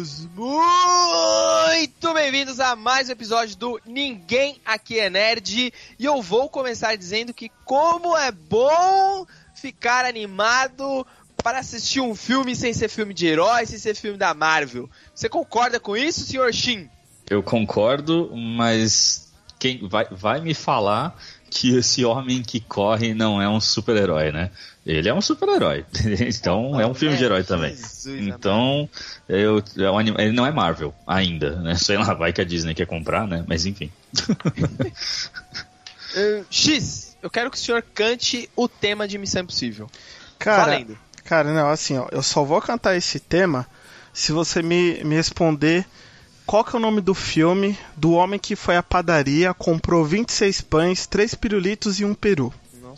todos muito bem-vindos a mais um episódio do Ninguém Aqui é Nerd. E eu vou começar dizendo que como é bom ficar animado para assistir um filme sem ser filme de herói, sem ser filme da Marvel. Você concorda com isso, senhor Shin? Eu concordo, mas quem vai, vai me falar que esse homem que corre não é um super-herói, né? Ele é um super-herói. então é um filme de herói também. então, eu, é um, ele não é Marvel ainda, né? Sei lá, vai que a Disney quer comprar, né? Mas enfim. uh, X, eu quero que o senhor cante o tema de Missão Impossível. Cara, Valendo. cara, não, assim, ó, eu só vou cantar esse tema se você me, me responder qual que é o nome do filme do homem que foi à padaria, comprou 26 pães, 3 pirulitos e um peru?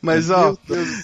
Mas ó,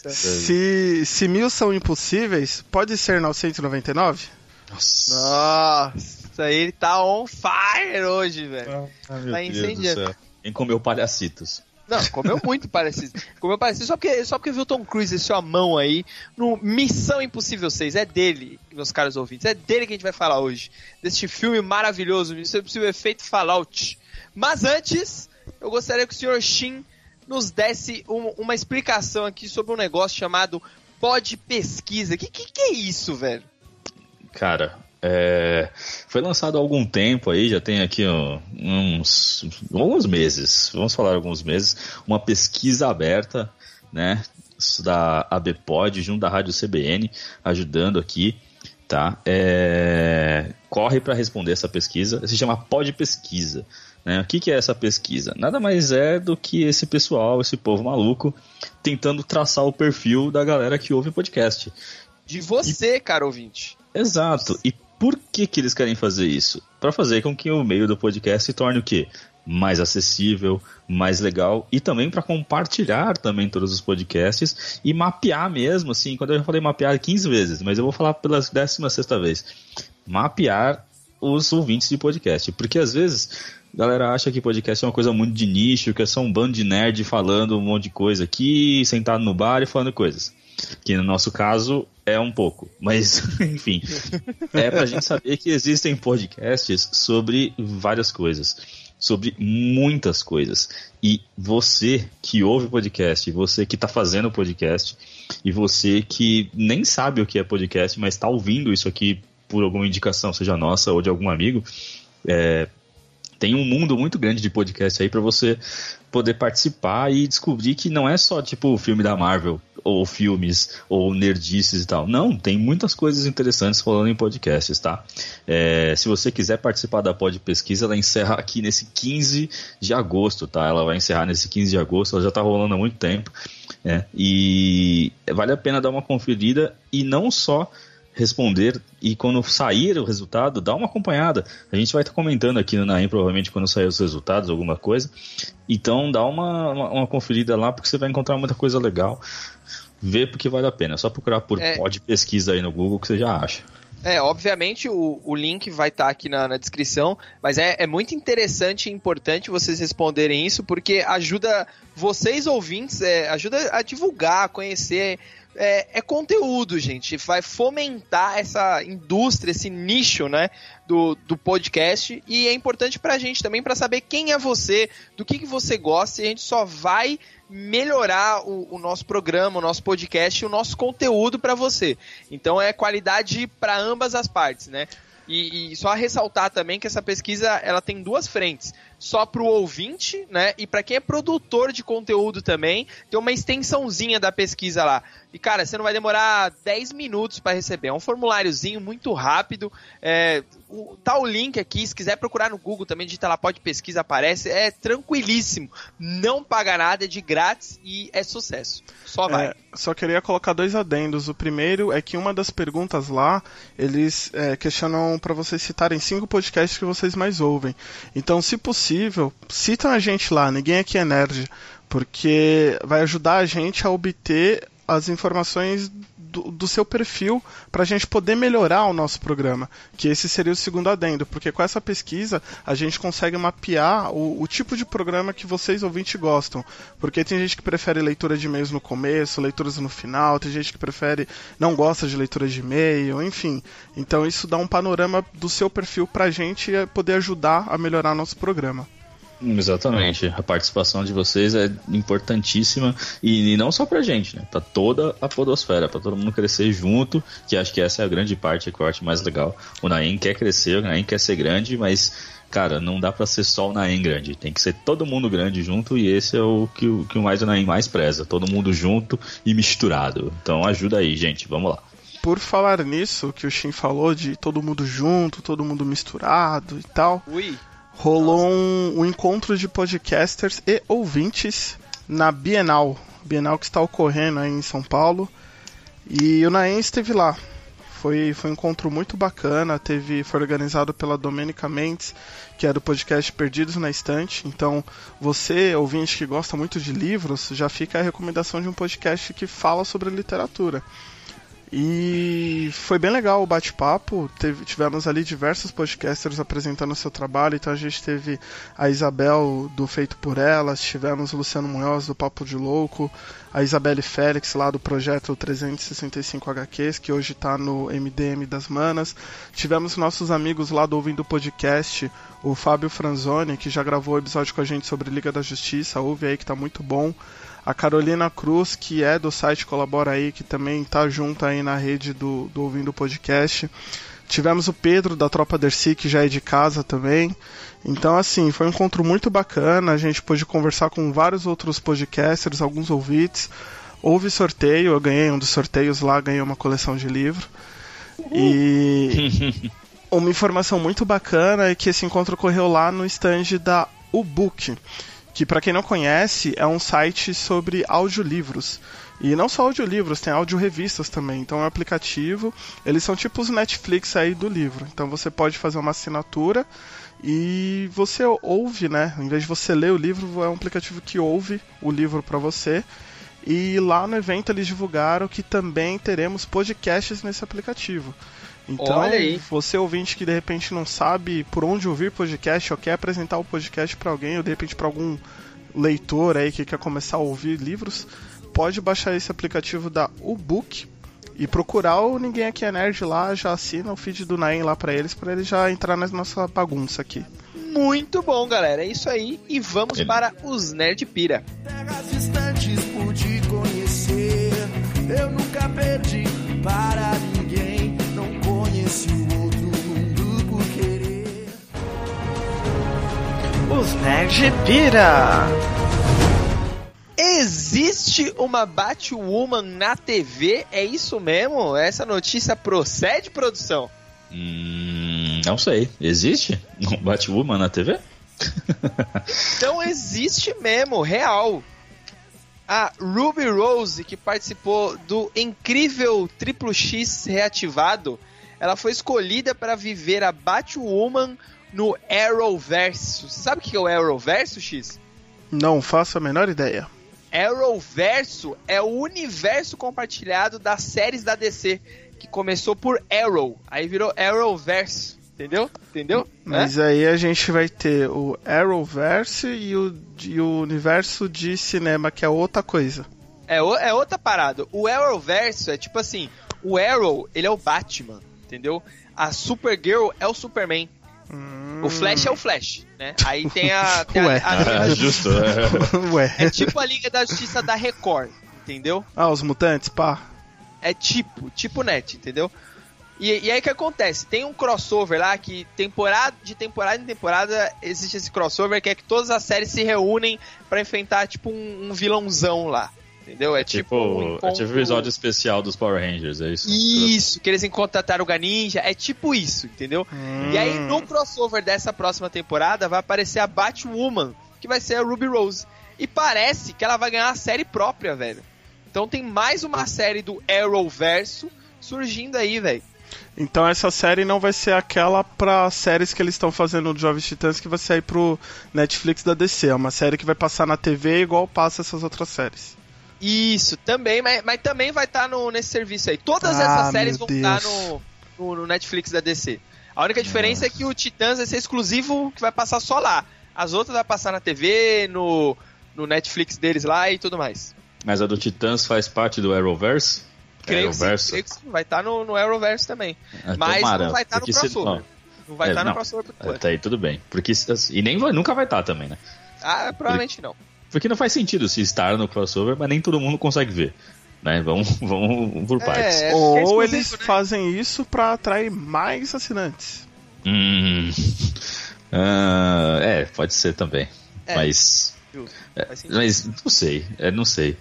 se, se mil são impossíveis, pode ser 999? Nossa. Nossa, ele tá on fire hoje, velho. Ah, tá incendiando. Quem comeu palhacitos? Não, comeu muito parecido. Comeu parecido só porque, só porque viu Tom Cruise deixou a mão aí no Missão Impossível 6. É dele, meus caros ouvintes. É dele que a gente vai falar hoje. Deste filme maravilhoso, Missão Impossível Efeito Fallout. Mas antes, eu gostaria que o Sr. Shin nos desse um, uma explicação aqui sobre um negócio chamado pod pesquisa. Que, que que é isso, velho? Cara, é, foi lançado há algum tempo aí, já tem aqui uns alguns meses, vamos falar alguns meses, uma pesquisa aberta, né, da ABPOD junto da Rádio CBN, ajudando aqui, tá? É, corre para responder essa pesquisa, se chama Pod Pesquisa. Né? O que, que é essa pesquisa? Nada mais é do que esse pessoal, esse povo maluco, tentando traçar o perfil da galera que ouve o podcast. De você, e... cara ouvinte. Exato. E por que, que eles querem fazer isso? Para fazer com que o meio do podcast se torne o quê? Mais acessível, mais legal e também para compartilhar também todos os podcasts e mapear mesmo, assim, quando eu já falei mapear 15 vezes, mas eu vou falar pela 16 vez. Mapear os ouvintes de podcast, porque às vezes galera acha que podcast é uma coisa muito de nicho, que é só um bando de nerd falando um monte de coisa aqui, sentado no bar e falando coisas. Que no nosso caso é um pouco, mas enfim, é pra gente saber que existem podcasts sobre várias coisas, sobre muitas coisas. E você que ouve podcast, você que tá fazendo podcast, e você que nem sabe o que é podcast, mas está ouvindo isso aqui por alguma indicação, seja nossa ou de algum amigo, é, tem um mundo muito grande de podcast aí para você poder participar e descobrir que não é só tipo o filme da Marvel ou filmes ou nerdices e tal. Não, tem muitas coisas interessantes falando em podcasts, tá? É, se você quiser participar da Pod Pesquisa, ela encerra aqui nesse 15 de agosto, tá? Ela vai encerrar nesse 15 de agosto, ela já tá rolando há muito tempo. É, e vale a pena dar uma conferida e não só responder e quando sair o resultado, dá uma acompanhada. A gente vai estar comentando aqui no Naim, provavelmente quando sair os resultados, alguma coisa. Então dá uma, uma, uma, conferida lá, porque você vai encontrar muita coisa legal. Vê porque vale a pena. É só procurar por é... pod pesquisa aí no Google que você já acha. É, obviamente o, o link vai estar tá aqui na, na, descrição, mas é, é muito interessante e importante vocês responderem isso, porque ajuda vocês ouvintes, é, ajuda a divulgar, a conhecer é, é, conteúdo, gente. Vai fomentar essa indústria, esse nicho, né? Do, do podcast. E é importante pra gente também para saber quem é você, do que, que você gosta. E a gente só vai melhorar o, o nosso programa, o nosso podcast e o nosso conteúdo para você. Então é qualidade para ambas as partes, né? E, e, só ressaltar também que essa pesquisa ela tem duas frentes. Só pro ouvinte, né? E para quem é produtor de conteúdo também, tem uma extensãozinha da pesquisa lá. E, cara, você não vai demorar 10 minutos para receber. É um formuláriozinho muito rápido. É, o, tá o link aqui, se quiser procurar no Google também, digita lá, pode pesquisa, aparece. É tranquilíssimo. Não paga nada, é de grátis e é sucesso. Só vai. É, só queria colocar dois adendos. O primeiro é que uma das perguntas lá, eles é, questionam para vocês citarem cinco podcasts que vocês mais ouvem. Então, se possível, citam a gente lá. Ninguém aqui é nerd porque vai ajudar a gente a obter as informações do, do seu perfil para a gente poder melhorar o nosso programa. Que esse seria o segundo adendo, porque com essa pesquisa a gente consegue mapear o, o tipo de programa que vocês ouvintes gostam. Porque tem gente que prefere leitura de e-mails no começo, leituras no final, tem gente que prefere não gosta de leitura de e-mail, enfim. Então isso dá um panorama do seu perfil para a gente poder ajudar a melhorar nosso programa. Exatamente. A participação de vocês é importantíssima e, e não só pra gente, né? Pra toda a podosfera, pra todo mundo crescer junto, que acho que essa é a grande parte, que eu acho mais legal. O Naim quer crescer, o Naim quer ser grande, mas, cara, não dá pra ser só o Naim grande. Tem que ser todo mundo grande junto e esse é o que, o, que o mais o Naim mais preza. Todo mundo junto e misturado. Então ajuda aí, gente. Vamos lá. Por falar nisso, que o Shin falou de todo mundo junto, todo mundo misturado e tal. Ui rolou um, um, encontro de podcasters e ouvintes na Bienal. Bienal que está ocorrendo aí em São Paulo. E o Naem esteve lá. Foi, foi um encontro muito bacana. Teve, foi organizado pela Domenica Mendes, que é do podcast Perdidos na Estante. Então, você, ouvinte que gosta muito de livros, já fica a recomendação de um podcast que fala sobre literatura. E foi bem legal o bate-papo. Tivemos ali diversos podcasters apresentando o seu trabalho. Então a gente teve a Isabel do Feito por Elas, tivemos o Luciano Munhoz do Papo de Louco, a Isabelle Félix lá do projeto 365 HQs, que hoje está no MDM das Manas. Tivemos nossos amigos lá do Ouvindo Podcast, o Fábio Franzoni, que já gravou o episódio com a gente sobre Liga da Justiça. Ouve aí que tá muito bom a Carolina Cruz, que é do site Colabora aí, que também está junto aí na rede do, do Ouvindo Podcast. Tivemos o Pedro da Tropa Dercy, que já é de casa também. Então, assim, foi um encontro muito bacana. A gente pôde conversar com vários outros podcasters, alguns ouvintes. Houve sorteio, eu ganhei um dos sorteios lá, ganhei uma coleção de livro. E uma informação muito bacana é que esse encontro ocorreu lá no stand da Ubook que para quem não conhece é um site sobre audiolivros. E não só audiolivros, tem audiorevistas também. Então é um aplicativo, eles são tipo os Netflix aí do livro. Então você pode fazer uma assinatura e você ouve, né? Em vez de você ler o livro, é um aplicativo que ouve o livro para você. E lá no evento eles divulgaram que também teremos podcasts nesse aplicativo. Então, você ouvinte que de repente não sabe por onde ouvir podcast ou quer apresentar o podcast para alguém ou de repente para algum leitor aí que quer começar a ouvir livros, pode baixar esse aplicativo da Ubook e procurar o Ninguém Aqui é Nerd lá, já assina o feed do Naim lá para eles, para ele já entrar na nossa bagunça aqui. Muito bom, galera. É isso aí. E vamos Ele... para os Nerd Pira. Terras distantes conhecer, eu nunca perdi para Os Nerd Pira. Existe uma Batwoman na TV? É isso mesmo? Essa notícia procede, produção? Hum, não sei. Existe um Batwoman na TV? então existe mesmo, real. A Ruby Rose, que participou do incrível Triplo X reativado, ela foi escolhida para viver a Batwoman no Arrowverso. Você sabe o que é o Arrowverso, X? Não faço a menor ideia. Arrowverso é o universo compartilhado das séries da DC, que começou por Arrow, aí virou Arrowverso. Entendeu? Entendeu? Mas é? aí a gente vai ter o Arrowverse e o, e o universo de cinema, que é outra coisa. É, é outra parada. O Arrowverso é tipo assim: o Arrow, ele é o Batman, entendeu? A Supergirl é o Superman. Hum. O Flash é o Flash, né? Aí tem a. Tem Ué. A, a, a, é justo. É. Ué. é tipo a Liga da Justiça da Record, entendeu? Ah, os mutantes, pá. É tipo, tipo net, entendeu? E, e aí o que acontece? Tem um crossover lá que temporada de temporada em temporada existe esse crossover que é que todas as séries se reúnem pra enfrentar tipo um, um vilãozão lá. Entendeu? É, tipo. um é tipo encontro- o episódio especial dos Power Rangers, é isso? Isso, que eles encontram a Taruga Ninja, é tipo isso, entendeu? E aí no crossover dessa próxima temporada vai aparecer a Batwoman, que vai ser a Ruby Rose. E parece que ela vai ganhar uma série própria, velho. Então tem mais uma série do Arrowverso surgindo aí, velho. Então essa série não vai ser aquela pra séries que eles estão fazendo do Jovens Titãs que vai sair pro Netflix da DC. É uma série que vai passar na TV igual passa essas outras séries. Isso, também, mas, mas também vai estar no, nesse serviço aí. Todas Ah, essas séries vão estar Deus. no, no, no Netflix da DC. A única diferença é que o Titãs vai ser exclusivo, que vai passar só lá. As outras vai passar na TV, no, no Netflix deles lá e tudo mais. Mas a do Titãs faz parte do Arrowverse? Creio que, sim, Arrowverse? creio que vai estar no, no Arrowverse também. Ah, Mas tomara, não vai estar no porque se- crossover. Não vai É, estar no não. crossover. Tá aí, tudo bem. Porque, e nem vai- nunca vai estar também, né? Ah, provavelmente não. Porque não faz sentido se estar no crossover, mas nem todo mundo consegue ver. Né? Vamos, vamos por partes. É, Ou é eles né? fazem isso pra atrair mais assinantes. Hum. Ah, é, pode ser também. É. Mas. É, mas não sei. É, não sei.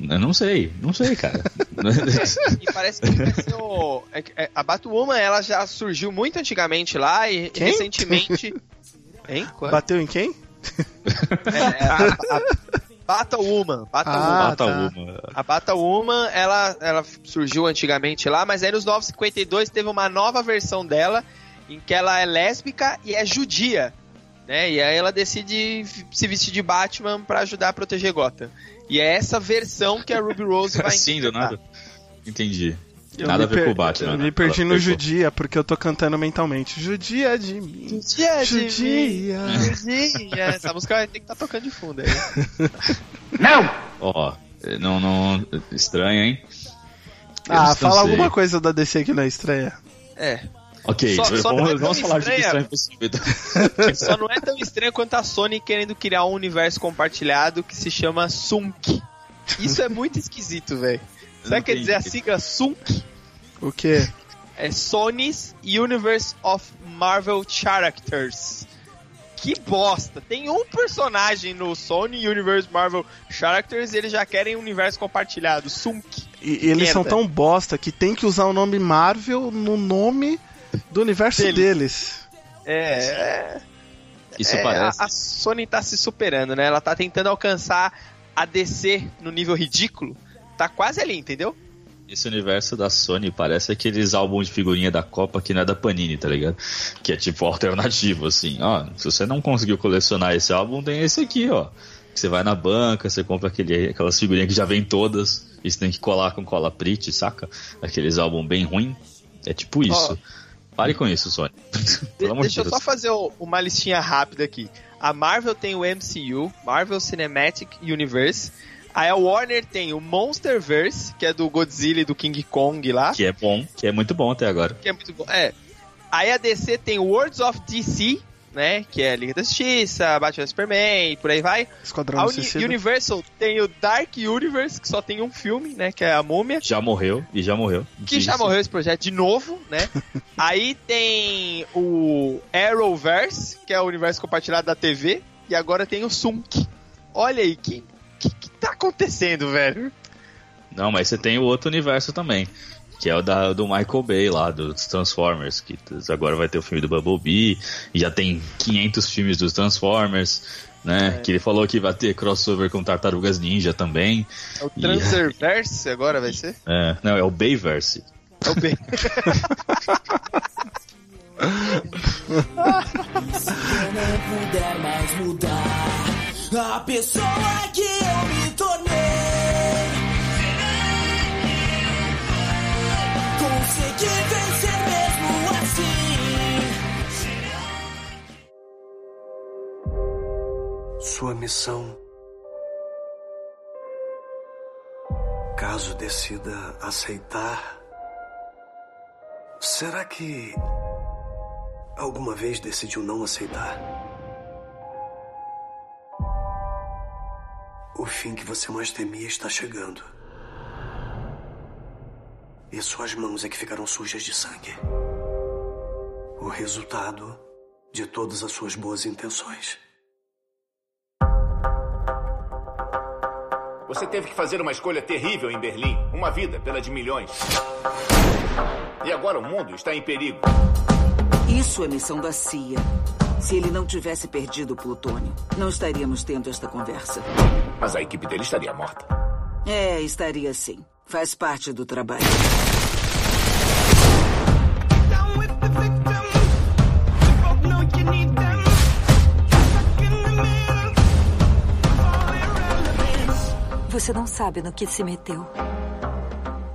Eu não sei, não sei, cara. E parece que vai ser o. é é, a Batwoman ela já surgiu muito antigamente lá e Quem? recentemente. Hein? Qual? Bateu em quem? É, é, a, a Batwoman. Batwoman. Ah, Bata tá. uma. A Batwoman, ela, ela surgiu antigamente lá, mas aí nos 952 teve uma nova versão dela, em que ela é lésbica e é judia, né? E aí ela decide se vestir de Batman pra ajudar a proteger Gotham. E é essa versão que a Ruby Rose vai Assim, do nada. Entendi. Eu Nada a ver per- com o Batman. Eu né? me perdi Ela no pegou. Judia, porque eu tô cantando mentalmente. Judia de mim. Judia, de mim, Judia. Judia. Essa música vai ter que estar tocando de fundo aí. Ó, não, não. Estranho, hein? Eu Ah, não fala alguma coisa da DC que não é estreia. É. Ok, Só- só não é vamos, vamos falar de estranha. estranho possível. Só não é tão estranho quanto a Sony querendo criar um universo compartilhado que se chama Sunk. Isso é muito esquisito, velho. Sabe o que quer dizer a sigla Sunk? O quê? É Sony's Universe of Marvel Characters. Que bosta! Tem um personagem no Sony Universe Marvel Characters e eles já querem um universo compartilhado. Sunk. E, eles são Merda. tão bosta que tem que usar o nome Marvel no nome do universo Dele. deles. É, é, Isso é, parece. A, a Sony tá se superando, né? Ela tá tentando alcançar a DC no nível ridículo. Tá quase ali, entendeu? Esse universo da Sony parece aqueles álbuns de figurinha da Copa que não é da Panini, tá ligado? Que é tipo alternativo, assim. Ó, se você não conseguiu colecionar esse álbum, tem esse aqui, ó. Você vai na banca, você compra aquele, aquelas figurinhas que já vem todas, e você tem que colar com cola Prit, saca? Aqueles álbuns bem ruim. É tipo isso. Pare com isso, Sony. De- Pelo amor de deixa eu Deus. só fazer o- uma listinha rápida aqui. A Marvel tem o MCU, Marvel Cinematic Universe. Aí a Warner tem o Monsterverse, que é do Godzilla e do King Kong lá. Que é bom, que é muito bom até agora. que é muito bom. É. Aí a DC tem o Worlds of DC, né? Que é Liga da Justiça, Batman Superman e por aí vai. Esquadrão A Uni-. Universal tem o Dark Universe, que só tem um filme, né? Que é a Múmia. Já morreu, e já morreu. Que já morreu esse projeto de novo, né? Aí tem o Arrowverse, que é o universo compartilhado da TV. E agora tem o Sunk. Olha aí, que, que, que tá acontecendo, velho? Não, mas você tem o outro universo também. Que é o da, do Michael Bay lá, dos Transformers. Que agora vai ter o filme do Bumblebee. E já tem 500 filmes dos Transformers. Né? É. Que ele falou que vai ter crossover com Tartarugas Ninja também. É o E- Transerverse agora vai ser? É, não, é o Bayverse. É o B. Se eu não puder mais mudar a pessoa que eu me tornei, consegui vencer mesmo assim. Sua missão. Caso decida aceitar, será que alguma vez decidiu não aceitar? O fim que você mais temia está chegando. E suas mãos é que ficarão sujas de sangue. O resultado de todas as suas boas intenções. Você teve que fazer uma escolha terrível em Berlim. Uma vida pela de milhões. E agora o mundo está em perigo. Isso é missão da CIA. Se ele não tivesse perdido o plutônio, não estaríamos tendo esta conversa. Mas a equipe dele estaria morta. É, estaria sim. Faz parte do trabalho. Você não sabe no que se meteu.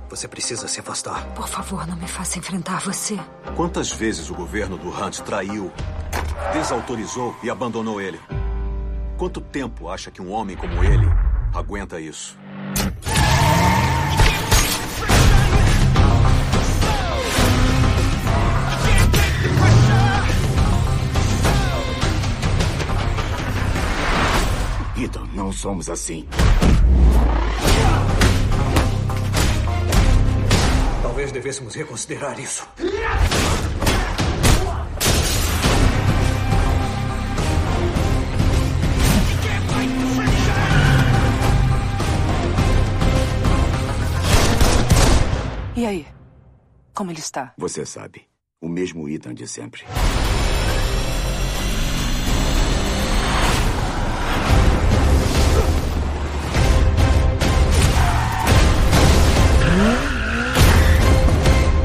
Você precisa se afastar. Por favor, não me faça enfrentar você. Quantas vezes o governo do Hunt traiu, desautorizou e abandonou ele? Quanto tempo acha que um homem como ele aguenta isso? Então, não somos assim. Talvez devêssemos reconsiderar isso. E aí? Como ele está? Você sabe. O mesmo Ethan de sempre.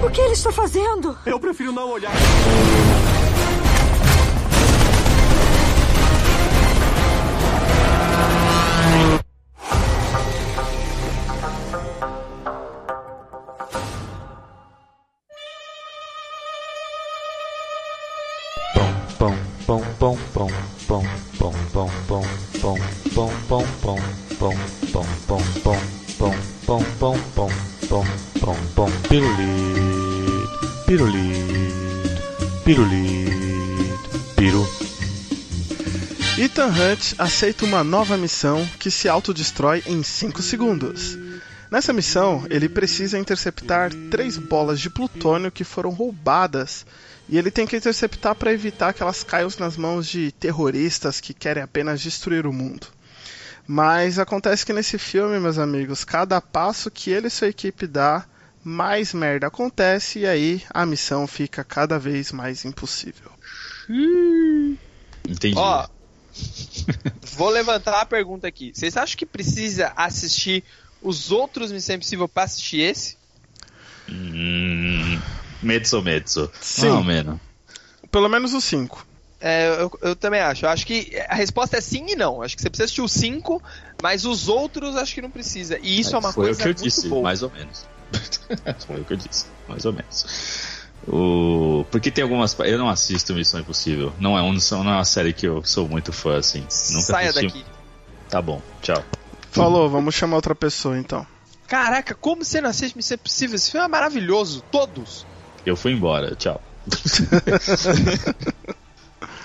O que ele está fazendo? Eu prefiro não olhar. Ethan Hunt aceita uma nova missão que se autodestrói em 5 segundos. Nessa missão, ele precisa interceptar três bolas de plutônio que foram roubadas e ele tem que interceptar para evitar que elas caiam nas mãos de terroristas que querem apenas destruir o mundo. Mas acontece que nesse filme, meus amigos, cada passo que ele e sua equipe dá, mais merda acontece e aí a missão fica cada vez mais impossível. Entendi. Ó, vou levantar a pergunta aqui. Vocês acham que precisa assistir os outros Missão Impossível pra assistir esse? Hum, mezzo, mezzo. Sim. Não, menos. Pelo menos os cinco. É, eu, eu também acho. Eu acho que a resposta é sim e não. Acho que você precisa assistir os cinco, mas os outros acho que não precisa. E isso é uma Foi coisa o que eu muito disse, boa. mais ou menos. Foi o que eu disse, mais ou menos. O... Porque tem algumas. Eu não assisto Missão Impossível. Não é, um, não é uma série que eu sou muito fã, assim. Nunca Saia assisti. daqui. Tá bom, tchau. Falou, vamos chamar outra pessoa então. Caraca, como você não assiste Missão Impossível? Esse filme é maravilhoso. Todos. Eu fui embora, tchau.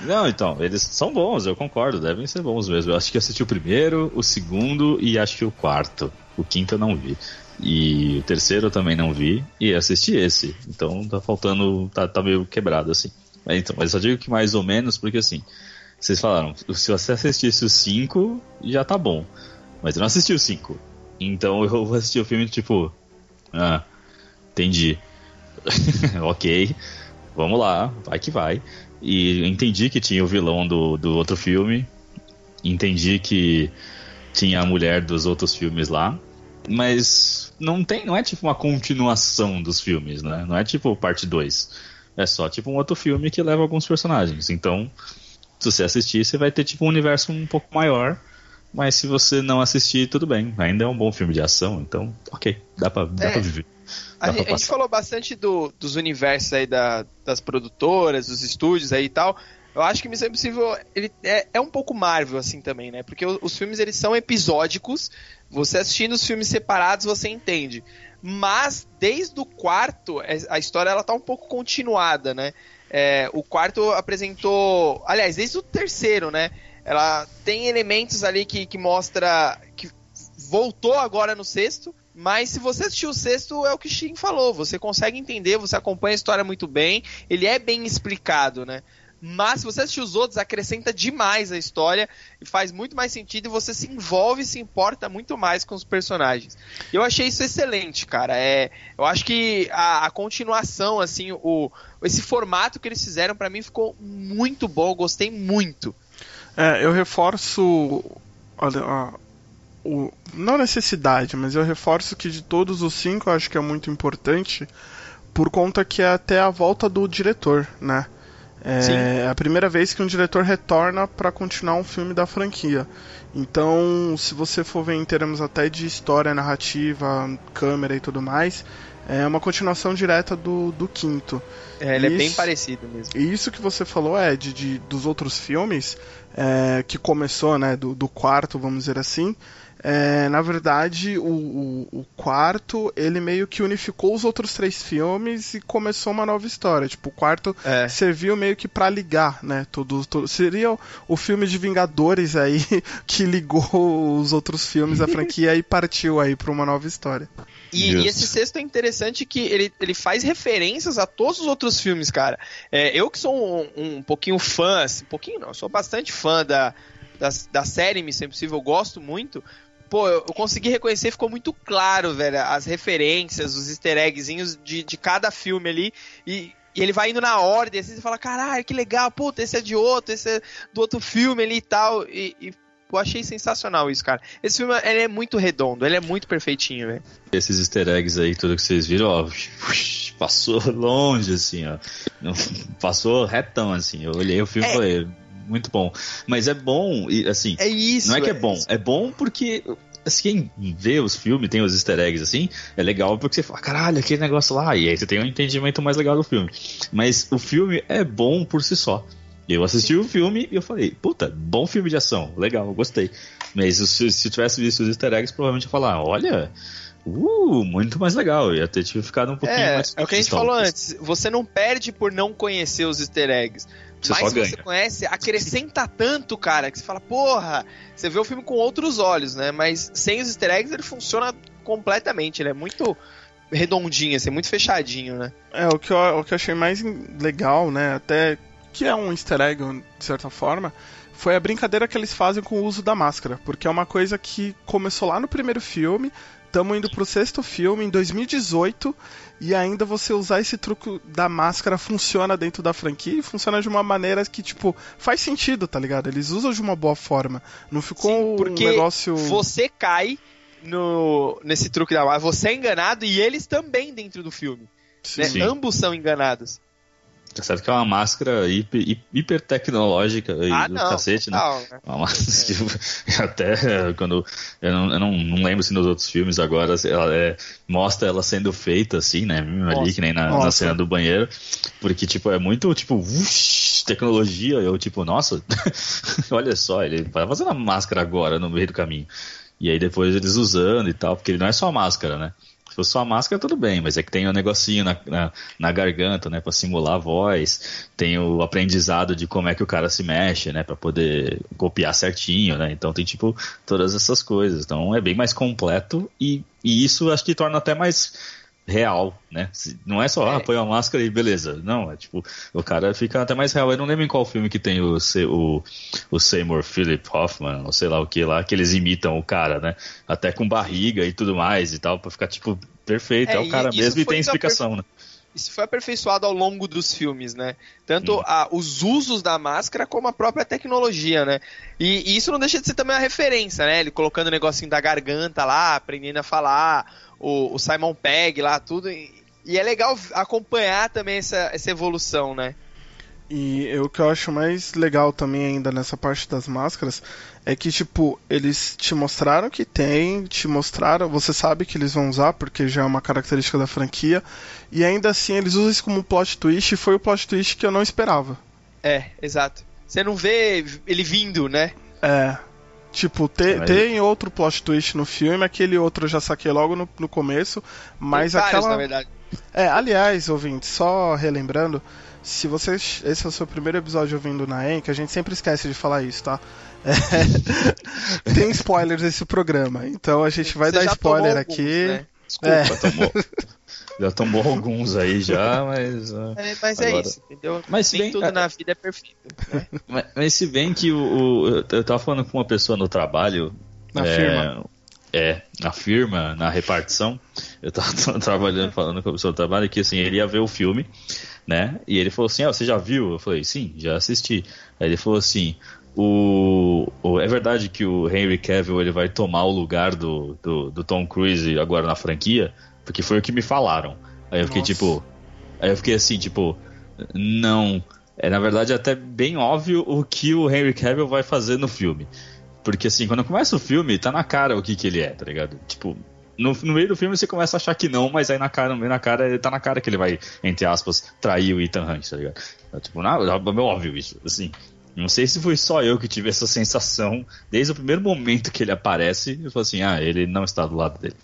Não, então, eles são bons, eu concordo, devem ser bons mesmo. Eu acho que eu assisti o primeiro, o segundo e acho que o quarto. O quinto eu não vi. E o terceiro eu também não vi. E assisti esse. Então tá faltando. tá, tá meio quebrado assim. Mas, então, mas só digo que mais ou menos, porque assim. Vocês falaram, se você assistisse os cinco, já tá bom. Mas eu não assisti os cinco. Então eu vou assistir o filme tipo. Ah, entendi. ok, vamos lá, vai que vai. E entendi que tinha o vilão do, do outro filme. Entendi que tinha a mulher dos outros filmes lá. Mas não tem, não é tipo uma continuação dos filmes, né? Não é tipo parte 2. É só tipo um outro filme que leva alguns personagens. Então, se você assistir, você vai ter tipo um universo um pouco maior. Mas se você não assistir, tudo bem. Ainda é um bom filme de ação, então, ok, dá pra, dá É. pra viver. A, Dá gente, pra a gente falou bastante do- dos universos aí da- das produtoras, dos estúdios aí e tal. Eu acho que Missão Impossível ele é, é um pouco Marvel assim também, né? Porque o- os filmes eles são episódicos. Você assistindo os filmes separados você entende. Mas desde o quarto é- a história ela tá um pouco continuada, né? É, o quarto apresentou, aliás, desde o terceiro, né? Ela tem elementos ali que, que mostra que voltou agora no sexto, Mas se você assistiu o sexto, é o que o Shin falou. Você consegue entender, você acompanha a história muito bem. Ele é bem explicado, né? Mas se você assistir os outros, acrescenta demais a história e faz muito mais sentido e você se envolve, se importa muito mais com os personagens. Eu achei isso excelente, cara. É, eu acho que a, a continuação, assim, o, esse formato que eles fizeram para mim ficou muito bom. Gostei muito. É, eu reforço olha, a, o, não a necessidade, mas eu reforço que de todos os cinco eu acho que é muito importante por conta que é até a volta do diretor, né? É a primeira vez que um diretor retorna para continuar um filme da franquia. Então, se você for ver em termos até de história, narrativa, câmera e tudo mais, é uma continuação direta do, do quinto. É, ele isso, é bem parecido mesmo. E isso que você falou, é de, de dos outros filmes, é, que começou, né, do, do quarto, vamos dizer assim, é, na verdade, o, o, o, quarto, ele meio que unificou os outros três filmes e começou uma nova história. Tipo, o quarto é. serviu meio que para ligar, né? Tudo, tudo, seria o, o, filme de Vingadores aí que ligou os outros filmes, a franquia e partiu aí pra uma nova história. E, e, esse sexto é interessante que ele, ele faz referências a todos os outros filmes, cara. É, eu que sou um, um pouquinho fã, assim, um pouquinho não, sou bastante fã da, da, da série Missão Impossível, eu gosto muito pô, eu, consegui reconhecer, ficou muito claro, velho, as referências, os easter eggzinhos de, de cada filme ali. E, e ele vai indo na ordem, assim, você fala, caralho, que legal, puta, esse é de outro, esse é do outro filme ali e tal. E, e eu achei sensacional isso, cara. Esse filme ele é muito redondo, ele é muito perfeitinho, velho. Esses easter eggs aí, tudo que vocês viram, ó, passou longe, assim, ó. Passou retão, assim. Eu olhei o filme e é, falei, muito bom. Mas é bom, assim. É isso. Não é que é, é bom, é bom porque assim, quem vê os filmes, tem os easter eggs assim, é legal porque você fala, caralho, aquele negócio lá, e aí você tem um entendimento mais legal do filme. Mas o filme é bom por si só. Eu assisti o filme e eu falei, puta, bom filme de ação, legal, gostei. Mas se, se eu tivesse visto os easter eggs, provavelmente ia falar, olha, Uh, muito mais legal. Ia ter ficado um pouquinho é, mais. É o que a gente falou antes. Você não perde por não conhecer os easter eggs. Você Mas você conhece, acrescenta tanto, cara, que você fala, porra, você vê o filme com outros olhos, né? Mas sem os easter eggs ele funciona completamente, ele é muito redondinho, assim, muito fechadinho, né? É, o que, eu, o que eu achei mais legal, né, até que é um easter egg, de certa forma, foi a brincadeira que eles fazem com o uso da máscara, porque é uma coisa que começou lá no primeiro filme, estamos indo pro sexto filme, em 2018, e ainda você usar esse truque da máscara funciona dentro da franquia e funciona de uma maneira que, tipo, faz sentido, tá ligado? Eles usam de uma boa forma. Não ficou Sim, um negócio. Você cai no, nesse truque da máscara, você é enganado e eles também dentro do filme. Né? Ambos são enganados. Tá certo que é uma máscara hiper, hiper tecnológica ah, do não, cacete, né? Né? Uma máscara, é. até quando. Eu, não, eu não, não, lembro se nos outros filmes agora ela é, mostra ela sendo feita assim, né? Nossa, ali, que nem na, na, cena do banheiro. Porque, tipo, é muito, tipo, ush, tecnologia. Eu, tipo, nossa, olha só, ele vai fazendo a máscara agora no meio do caminho. E aí depois eles usando e tal, porque ele não é só máscara, né? Se fosse só a máscara, tudo bem, mas é que tem o um negocinho na, na, na, garganta, né, pra simular a voz, tem o aprendizado de como é que o cara se mexe, né, pra poder copiar certinho, né, então tem, tipo, todas essas coisas. Então é bem mais completo e, e isso acho que torna até mais real, né? Não é só, ah, é. põe a máscara e beleza. Não, é tipo, o cara fica até mais real. Eu não lembro em qual filme que tem o, o, o Seymour Philip Hoffman, ou sei lá o que lá, que eles imitam o cara, né? Até com barriga e tudo mais e tal, pra ficar, tipo, perfeito. É, é o cara mesmo e tem explicação, né? Isso foi aperfeiçoado ao longo dos filmes, né? Tanto hum. a, os usos da máscara como a própria tecnologia, né? E, e, isso não deixa de ser também uma referência, né? Ele colocando o negocinho da garganta lá, aprendendo a falar, o, o Simon Pegg lá, tudo. E, e, é legal acompanhar também essa, essa evolução, né? E o que eu acho mais legal também ainda nessa parte das máscaras é que, tipo, eles te mostraram que tem, te mostraram, você sabe que eles vão usar, porque já é uma característica da franquia, e ainda assim eles usam isso como um plot twist, e foi o plot twist que eu não esperava. É, exato. Você não vê ele vindo, né? É. Tipo, te, tem outro plot twist no filme, aquele outro eu já saquei logo no, no começo, mas tem vários, aquela. na verdade. É, aliás, ouvinte, só relembrando, se você. Esse é o seu primeiro episódio ouvindo na ENC, a gente sempre esquece de falar isso, tá? É, tem spoilers nesse programa, então a gente vai Você dar spoiler tomou aqui. alguns, né? Desculpa, É. tomou. Já tomou alguns aí já, mas. ah, É, mas é Agora- isso, entendeu? Mas se Nem bem- tudo é- na vida é perfeito. né? Mas, mas se bem que o, o- eu tava falando com uma pessoa no trabalho. Na é, firma. É, na firma, na repartição. Eu tava trabalhando, falando com a pessoa do trabalho que assim, ele ia ver o filme, né? E ele falou assim: Ah, você já viu? Eu falei, sim, já assisti. Aí ele falou assim. O, o- é verdade que o Henry Cavill ele vai tomar o lugar do, do, do Tom Cruise agora na franquia? Porque foi o que me falaram. Aí eu fiquei Nossa. tipo. Aí eu fiquei assim, tipo, não. É na verdade até bem óbvio o que o Henry Cavill vai fazer no filme. Porque assim, quando começa o filme, tá na cara o que, que ele é, tá ligado? Tipo, no, no meio do filme você começa a achar que não, mas aí na cara, no meio na cara, tá na cara que ele vai, entre aspas, trair o Ethan Hunt, tá ligado? É, tipo, não, é meio óbvio isso, assim. Não sei se foi só eu que tive essa sensação desde o primeiro momento que ele aparece, eu falei assim, ah, ele não está do lado dele.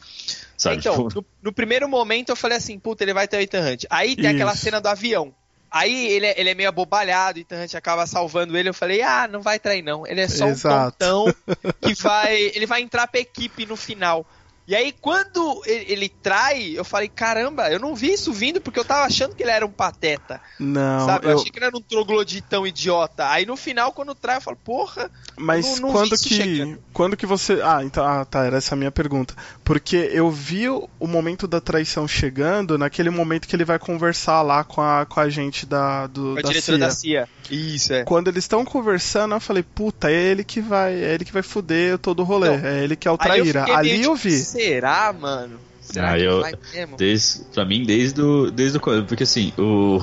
Sabe? Então, tipo, no, no primeiro momento eu falei assim, puta, ele vai ter o Ethan Hunt. Aí tem aquela Isso. cena do avião. Aí ele é, ele é meio abobalhado, o Ethan Hunt acaba salvando ele. Eu falei, ah, não vai trair não. Ele é só Exato. um tontão que vai. Ele vai entrar pra equipe no final. E aí, quando ele, ele trai, eu falei, caramba, eu não vi isso vindo porque eu tava achando que ele era um pateta. Não, sabe? Eu, eu- achei que ele era um trogloditão idiota. Aí no final, quando trai, eu falo, porra, Mas Eu não- não quando que chegando. quando que você ah então ah, tá era essa a minha pergunta porque eu vi o, momento da traição chegando naquele momento que ele vai conversar lá com a com a gente da do a da diretora CIA. da CIA. Isso, é. Quando eles estão conversando, eu falei, puta, é ele que vai, é ele que vai foder todo o rolê, Não. é ele que é o Aí traíra. Ali eu tipo, vi. Será, mano? Será Ah, que eu- vai mesmo? Desde, pra mim, desde o, desde o começo. Porque assim, o.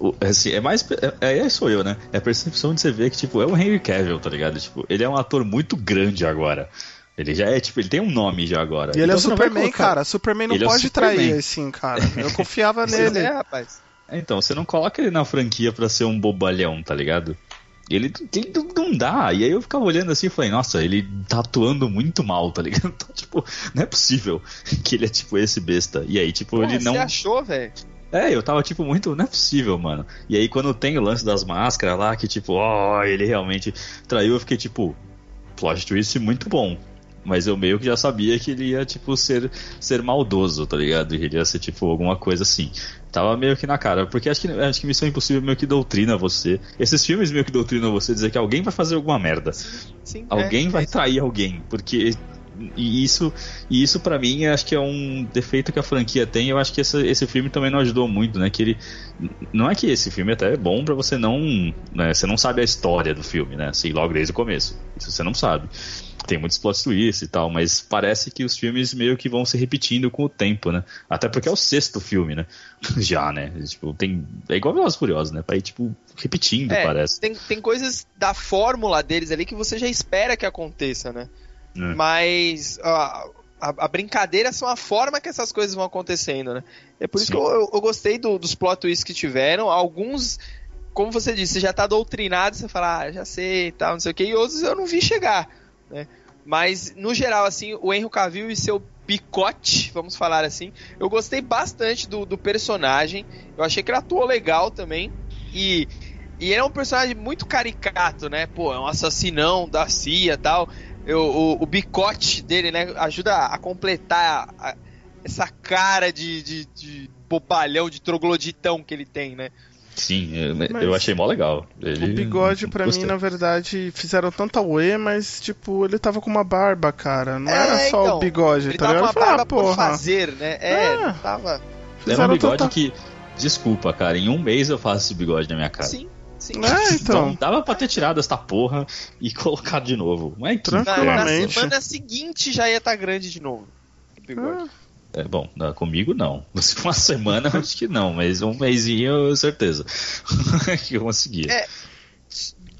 o- assim, é mais. É, é, sou eu, né? É a percepção de você ver que, tipo, é o Henry Cavill, tá ligado? Tipo, ele é um ator muito grande agora. Ele já é, tipo, ele tem um nome já agora. E ele é Então não vai Superman, cara. Superman não Ele é o pode Superman. trair assim, cara. Eu confiava nele. É, rapaz. Então, você não coloca ele na franquia pra ser um bobalhão, tá ligado? Ele, ele não- dá. E aí eu ficava olhando assim e falei, nossa, ele tá atuando muito mal, tá ligado? Então, tipo, não é possível que ele é tipo esse besta. E aí, tipo, Porra, ele não. Você achou, velho? É, eu tava tipo muito, não é possível, mano. E aí quando tem o lance das máscaras lá, que tipo, ó, ele realmente traiu, eu fiquei tipo, plot twist muito bom. Mas eu meio que já sabia que ele ia, tipo, ser, ser maldoso, tá ligado? E ele ia ser, tipo, alguma coisa assim. Tava meio que na cara. Porque acho que, acho que Missão Impossível meio que doutrina você. Esses filmes meio que doutrinam você dizer que alguém vai fazer alguma merda. Sim, Alguém é, vai é. trair alguém, porque e isso, e isso para mim acho que é um defeito que a franquia tem. Eu acho que esse, esse filme também não ajudou muito, né? Que ele não é que esse filme até é bom pra você não, né, você não sabe a história do filme, né? Assim, logo desde o começo. Isso você não sabe. Tem muitos plot twists e tal, mas parece que os filmes meio que vão se repetindo com o tempo, né? Até porque é o sexto filme, né? Já, né? Tipo, tem é igual Velozes Furiosos, né? Pra ir tipo repetindo, É, parece. Tem, tem coisas da fórmula deles ali que você já espera que aconteça, né? É. Mas ó, a, a brincadeira são a forma que essas coisas vão acontecendo, né? É por isso Sim. que eu, eu- eu gostei do- dos plot twists que tiveram. Alguns, como você disse, você já tá doutrinado, você fala, ah, já sei e tal, não sei o que, e outros eu não vi chegar, né? Mas, no geral, assim, o Henry Cavill e seu picote, vamos falar assim, eu gostei bastante do, do personagem. Eu achei que ele atuou legal também. E, e ele é um personagem muito caricato, né? Pô, é um assassinão da CIA e tal. Eu, o, o bicote dele, né, ajuda a completar a- essa cara de, de, de bobalhão, de trogloditão que ele tem, né? Sim, eu, eu achei mó legal. Ele- O bigode, pra gostei. mim, na verdade, fizeram tanta uê, mas, tipo, ele tava com uma barba, cara. Não É, era só então, o bigode, Ele tá tava com ligado? uma barba ah, por fazer, né? É, É. tava... É um Fizeram bigode tanta- que. Desculpa, cara, em um mês eu faço esse bigode na minha cara. Sim, sim. É, então. dava pra ter tirado essa porra e colocado de novo. Mas que Na, na Tranquilamente. semana seguinte já ia estar grande de novo. o bigode. É bom, não, comigo não. Uma semana acho que não, mas um mêsinho certeza que eu conseguia. É,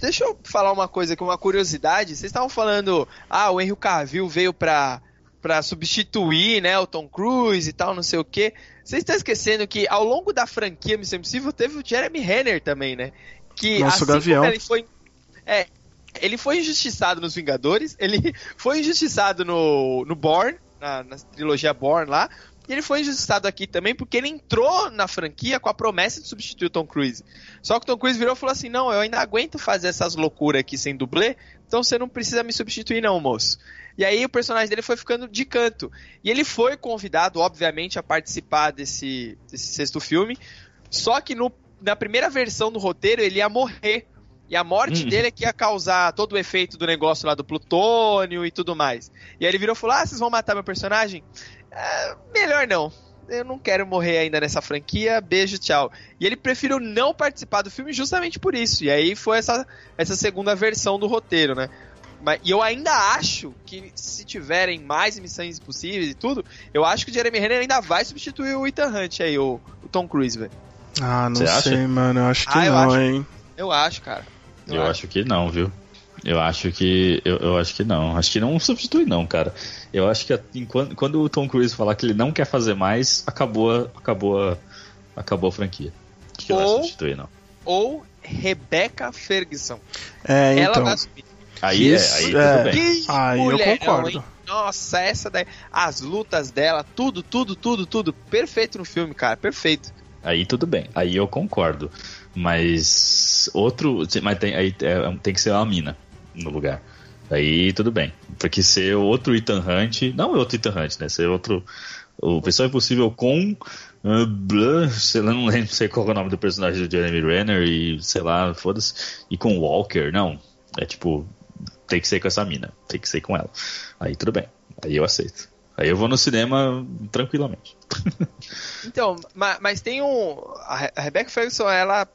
Deixa eu falar uma coisa aqui, uma curiosidade. Vocês estavam falando, ah, o Henry Cavill veio pra, pra substituir, né, o Tom Cruise e tal, não sei o quê. Vocês estão esquecendo que ao longo da franquia Missão Impossível teve o Jeremy Renner também, né? Que Nosso assim Gavião. ele foi... É, ele foi injustiçado nos Vingadores, ele foi injustiçado no, no Born, na, na trilogia Born lá, E ele foi injustiçado aqui também porque ele entrou na franquia com a promessa de substituir o Tom Cruise. Só que o Tom Cruise virou e falou assim: não, eu ainda aguento fazer essas loucuras aqui sem dublê, então você não precisa me substituir, não, moço. E aí o personagem dele foi ficando de canto. E ele foi convidado, obviamente, a participar desse, desse sexto filme. Só que no, na primeira versão do roteiro ele ia morrer. E a morte Hum. dele é que ia causar todo o efeito do negócio lá do plutônio e tudo mais. E aí ele virou e falou: Ah, vocês vão matar meu personagem? "Ah, melhor não. Eu não quero morrer ainda nessa franquia. Beijo, tchau. E ele preferiu não participar do filme justamente por isso. E aí foi essa, essa segunda versão do roteiro, né? Mas, e eu ainda acho que se tiverem mais missões possíveis e tudo, eu acho que o Jeremy Renner ainda vai substituir o Ethan Hunt aí, o, o Tom Cruise, velho. Ah, não Você sei, acha? mano. Eu acho que Ah, eu não, acho. hein? Eu acho, cara. Eu acho que não, viu? Eu acho que. Eu, eu acho que não. Acho que não substitui, não, cara. Eu acho que enquanto, quando o Tom Cruise falar que ele não quer fazer mais, acabou, a- acabou, a- acabou a franquia. Acho que ele vai Ou- substituir, não. Ou Rebecca Ferguson. É, Ela então. vai subir. Aí, Isso, é, aí é. tudo bem. Que Aí eu mulherão, concordo. hein? Nossa, essa daí. As lutas dela, tudo, tudo, tudo, tudo. Perfeito no filme, cara. Perfeito. Aí tudo bem. Aí eu concordo. Mas outro. Mas tem, aí é, tem que ser uma mina no lugar. Aí tudo bem. Porque ser outro Ethan Hunt. Não é outro Ethan Hunt, né? Ser outro. O Pessoal Impossível com. Uh, blá, sei lá, não lembro não sei qual é o nome do personagem do Jeremy Renner e sei lá, foda-se. E com Walker, não. É tipo, tem que ser com essa mina, tem que ser com ela. Aí tudo bem, aí eu aceito. Aí eu vou no cinema tranquilamente. Então, ma- mas, tem um. A Rebecca Ferguson, ela.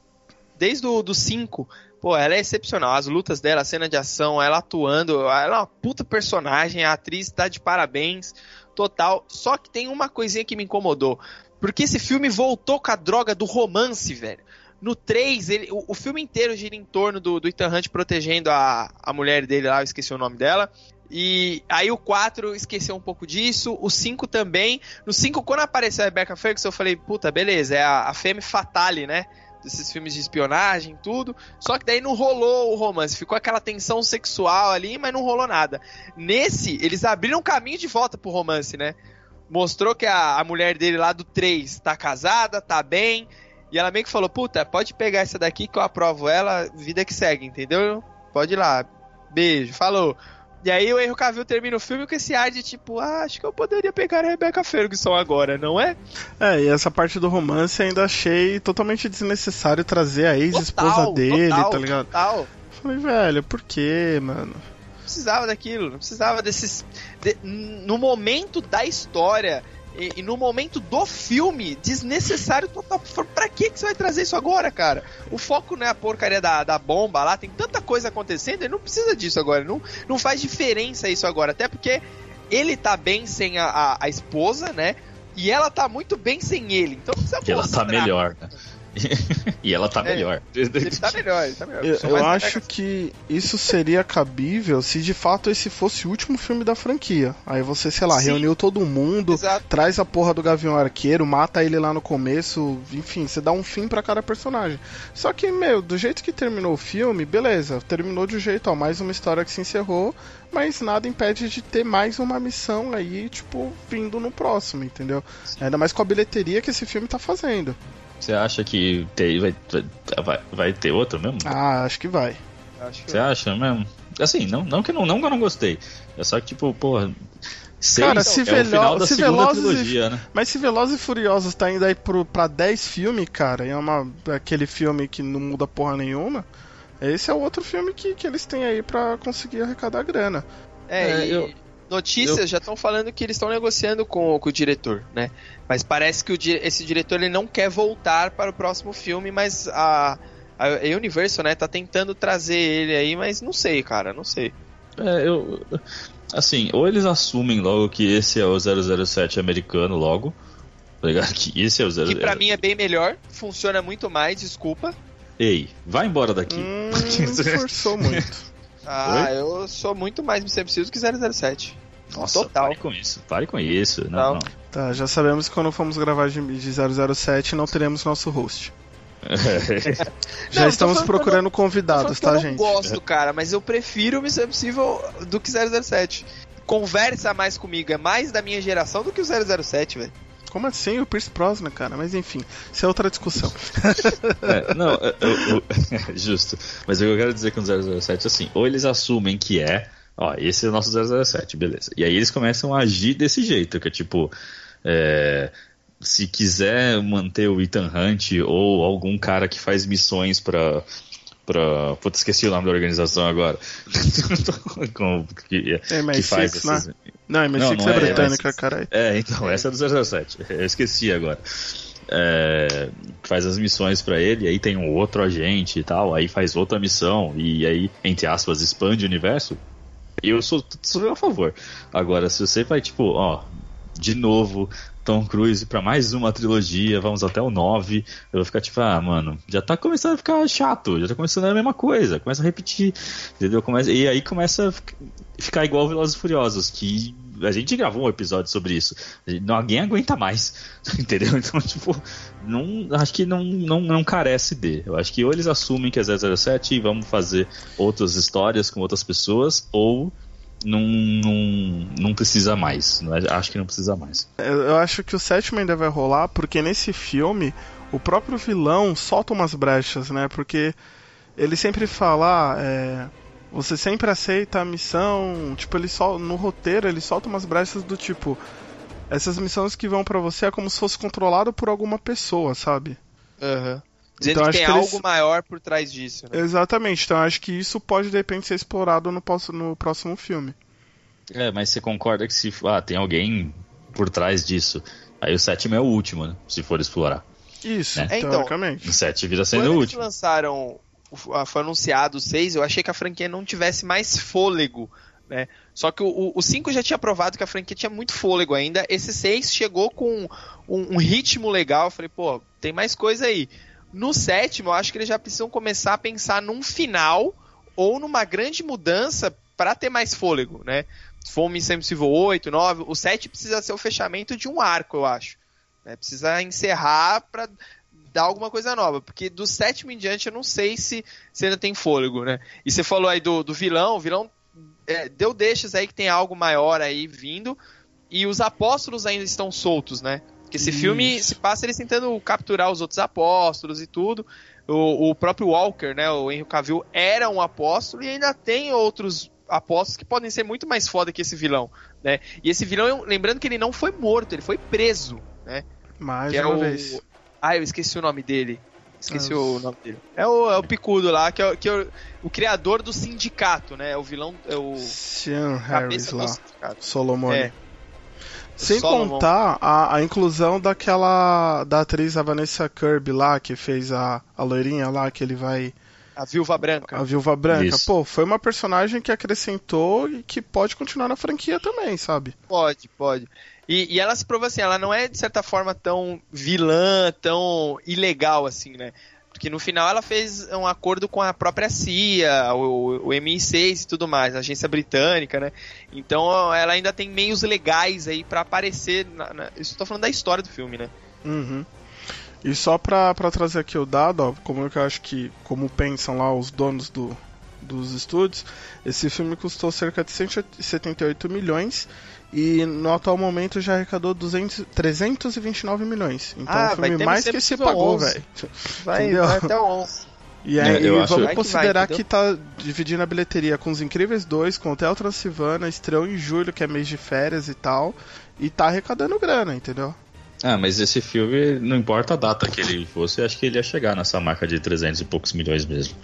Desde o 5, pô, ela é excepcional. As lutas dela, a cena de ação, ela atuando, ela é uma puta personagem. A atriz tá de parabéns, total. Só que tem uma coisinha que me incomodou. Porque esse filme voltou com a droga do romance, velho. No 3, ele, o, o filme inteiro gira em torno do, do Ethan Hunt protegendo a, a mulher dele lá, eu esqueci o nome dela. E aí o 4 esqueceu um pouco disso, o 5 também. No 5, quando apareceu a Rebecca Ferguson, eu falei, puta, beleza, é a, a Femme Fatale, né? Desses filmes de espionagem, tudo. Só que daí não rolou o romance, ficou aquela tensão sexual ali, mas não rolou nada. Nesse, eles abriram um caminho de volta pro romance, né? Mostrou que a, a mulher dele lá do 3 tá casada, tá bem. E ela meio que falou, puta, pode pegar essa daqui que eu aprovo ela, vida que segue, entendeu? Pode ir lá. Beijo, falou. E aí o Henry Cavill termina o filme com esse ar de tipo, ah, acho que eu poderia pegar a Rebecca Ferguson agora, não é? É, e essa parte do romance ainda achei totalmente desnecessário trazer a ex-esposa dele, total, tá ligado? Total. Falei, velho, por quê, mano? Não precisava daquilo, não precisava desses. de- no momento da história e, e no momento do filme, desnecessário total. Pra que, você vai trazer isso agora, cara? O foco não é a porcaria da, da bomba lá, tem tanta coisa acontecendo, ele não precisa disso agora. Não, não faz diferença isso agora, até porque ele tá bem sem a, a, a esposa, né? E ela tá muito bem sem ele. Então não precisa ela tá melhor, né? E ela tá É. melhor. Ele tá melhor, ele tá melhor. Eu, eu mais acho que isso seria cabível se de fato esse fosse o último filme da franquia. Aí você, sei lá, Sim. reuniu todo mundo, Exato. traz a porra do Gavião Arqueiro, mata ele lá no começo, enfim, você dá um fim pra cada personagem. Só que, meu, do jeito que terminou o filme, beleza, terminou de um jeito, ó, mais uma história que se encerrou, mas nada impede de ter mais uma missão aí, tipo, vindo no próximo, entendeu? Ainda mais com a bilheteria que esse filme tá fazendo. Você acha que tem- vai, vai, vai ter outro mesmo? Ah, acho que vai. Acho que Você acha mesmo? Assim, não, não, que, não, não que eu não gostei. É só que, tipo, porra. Seis Cara, se é Velo- o final da se segunda Velozes e- trilogia, né? Mas se Velozes e Furiosos tá indo aí pro, pra 10 filmes, cara, e é uma, aquele filme que não muda porra nenhuma, esse é o outro filme que, que eles têm aí pra conseguir arrecadar grana. É, É, e eu- notícias eu- já estão falando que eles estão negociando com, com o diretor, né? Mas parece que o di- esse diretor ele não quer voltar para o próximo filme, mas a, a Universal, né, tá tentando trazer ele aí, mas não sei, cara, não sei. É, eu. Assim, ou eles assumem logo que esse é o 007 americano logo. Tá ligado? Que esse é o 007. Que pra mim é bem melhor, funciona muito mais, desculpa. Ei, vai embora daqui. Hum, forçou muito. Ah, eu sou muito mais Missão Impossível que 007. Nossa, total. pare com isso. Pare com isso. Não, não. Tá, já sabemos que quando formos gravar de, de 007 não teremos nosso host. Já Não, estamos eu procurando convidados, eu tá, não gente? gosto, cara, mas eu prefiro Missão Impossível do que 007. Conversa mais comigo, é mais da minha geração do que o 007, velho. Como assim o Pierce Brosnan, cara? Mas enfim, isso é outra discussão. É, não, eu, eu- justo. Mas o que eu quero dizer com o 007 é assim, ou eles assumem que é, ó, esse é o nosso 007, beleza. E aí eles começam a agir desse jeito, que é tipo, é, se quiser manter o Ethan Hunt ou algum cara que faz missões pra. Pra... Putz, esqueci o nome da organização agora. Que, que MI6, faz essas... né? Não, MI6 Não, não é é britânica, MI6. caralho. É, então, essa é do 007. Eu esqueci agora. É, faz as missões pra ele, aí tem um outro agente e tal, aí faz outra missão, e aí, entre aspas, expande o universo. Eu sou, sou a favor. Agora, se você vai, tipo, ó, de novo, Tom Cruise pra mais uma trilogia, vamos até o 9, eu vou ficar tipo, ah, mano, já tá começando a ficar chato, já tá começando a mesma coisa, começa a repetir, entendeu? Começa, e aí começa a fic- ficar igual Velozes e Furiosos, que a gente gravou um episódio sobre isso. Ninguém aguenta mais, entendeu? Então, tipo, não, acho que não, não, não carece de. Eu acho que ou eles assumem que é 007 e vamos fazer outras histórias com outras pessoas, ou não, não, não precisa mais. Não é- Acho que não precisa mais. Eu acho que o sétimo ainda vai rolar, porque nesse filme o próprio vilão solta umas brechas, né? Porque ele sempre fala, ah, é, você sempre aceita a missão, tipo, ele sol, no roteiro ele solta umas brechas do tipo, essas missões que vão pra você é como se fosse controlado por alguma pessoa, sabe? Aham. Dizendo Então, que acho tem que algo eles- maior por trás disso. Né? Exatamente, então acho que isso pode de repente ser explorado no, posso- no próximo filme. É, mas você concorda que se ah, tem alguém por trás disso, aí o sétimo é o último, né? Se for explorar. Isso, É, então, teoricamente. O sete vira sendo Quando o último. lançaram, o- a- foi anunciado o 6, eu achei que a franquia não tivesse mais fôlego, né? Só que o, o 5 já tinha provado que a franquia tinha muito fôlego ainda. Esse 6 chegou com um, um ritmo legal. Eu falei, pô, tem mais coisa aí. No sétimo, eu acho que eles já precisam começar a pensar num final ou numa grande mudança para ter mais fôlego, né? Se um Missão Impossível 8, 9, o 7 precisa ser o fechamento de um arco, eu acho. né? Precisa encerrar para dar alguma coisa nova, porque do sétimo em diante eu não sei se, se ainda tem fôlego, né? E você falou aí do, do vilão, o vilão é, deu deixas aí que tem algo maior aí vindo, e os apóstolos ainda estão soltos, né? Porque esse Isso. filme se passa eles tentando capturar os outros apóstolos e tudo. O, o próprio Walker, né, o Henry Cavill, era um apóstolo e ainda tem outros apóstolos que podem ser muito mais foda que esse vilão, né? E esse vilão, lembrando que ele não foi morto, ele foi preso, né? Mais que é uma o... vez. Ah, eu esqueci o nome dele. Esqueci Ah, o nome dele. É o, é o Picudo lá, que é, o, que é o, o criador do sindicato, né? É o vilão. É o Sean Harris lá. Solomon. É. Sem Solomon. contar a, a inclusão daquela. da atriz a Vanessa Kirby lá, que fez a, a loirinha lá, que ele vai. A Viúva Branca. A Viúva Branca. Isso. Pô, foi uma personagem que acrescentou e que pode continuar na franquia também, sabe? Pode, pode. E, e ela se provou assim, ela não é de certa forma tão vilã, tão ilegal assim, né? Porque no final ela fez um acordo com a própria CIA, o, o MI6 e tudo mais, a agência britânica, né? Então ela ainda tem meios legais aí pra aparecer. Na, na- Isso tô falando da história do filme, né? Uhum. E só pra, pra trazer aqui o dado, ó, como eu acho que, como pensam lá os donos do, dos estúdios, esse filme custou cerca de 178 milhões e no atual momento já arrecadou 200, 329 milhões. Então Ah, vai filme mais que se pagou, 11. velho. Vai, vai até o 11. E aí, É, eu acho- vamos Vai que vai, considerar que tá dividindo a bilheteria com Os Incríveis 2, com Hotel Transilvânia, estreou em julho, que é mês de férias e tal, e tá arrecadando grana, entendeu? Ah, mas esse filme, não importa a data que ele fosse, acho que ele ia chegar nessa marca de 300 e poucos milhões mesmo.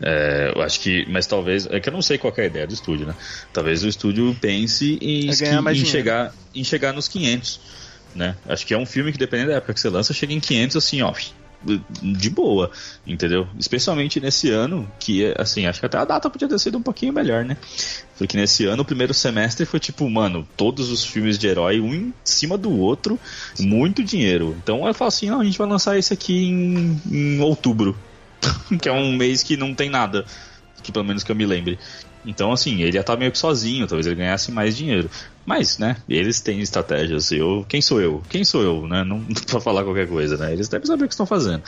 É, eu acho que, mas talvez, é que eu não sei qual é a ideia do estúdio, né? Talvez o estúdio pense em, É em chegar, em chegar nos 500, né? Acho que é um filme que, dependendo da época que você lança, chega em 500 assim, ó, de boa, entendeu? Especialmente nesse ano, que, é, assim, acho que até a data podia ter sido um pouquinho melhor, né? Porque nesse ano, o primeiro semestre foi tipo, mano, todos os filmes de herói, um em cima do outro, muito dinheiro. Então eu falo assim, não, a gente vai lançar esse aqui em, em outubro, que é um mês que não tem nada, que pelo menos que eu me lembre. Então, assim, ele ia estar meio que sozinho, talvez ele ganhasse mais dinheiro. Mas, né, eles têm estratégias. Eu, quem sou eu? Quem sou eu, né? Não pra falar qualquer coisa, né? Eles devem saber o que estão fazendo.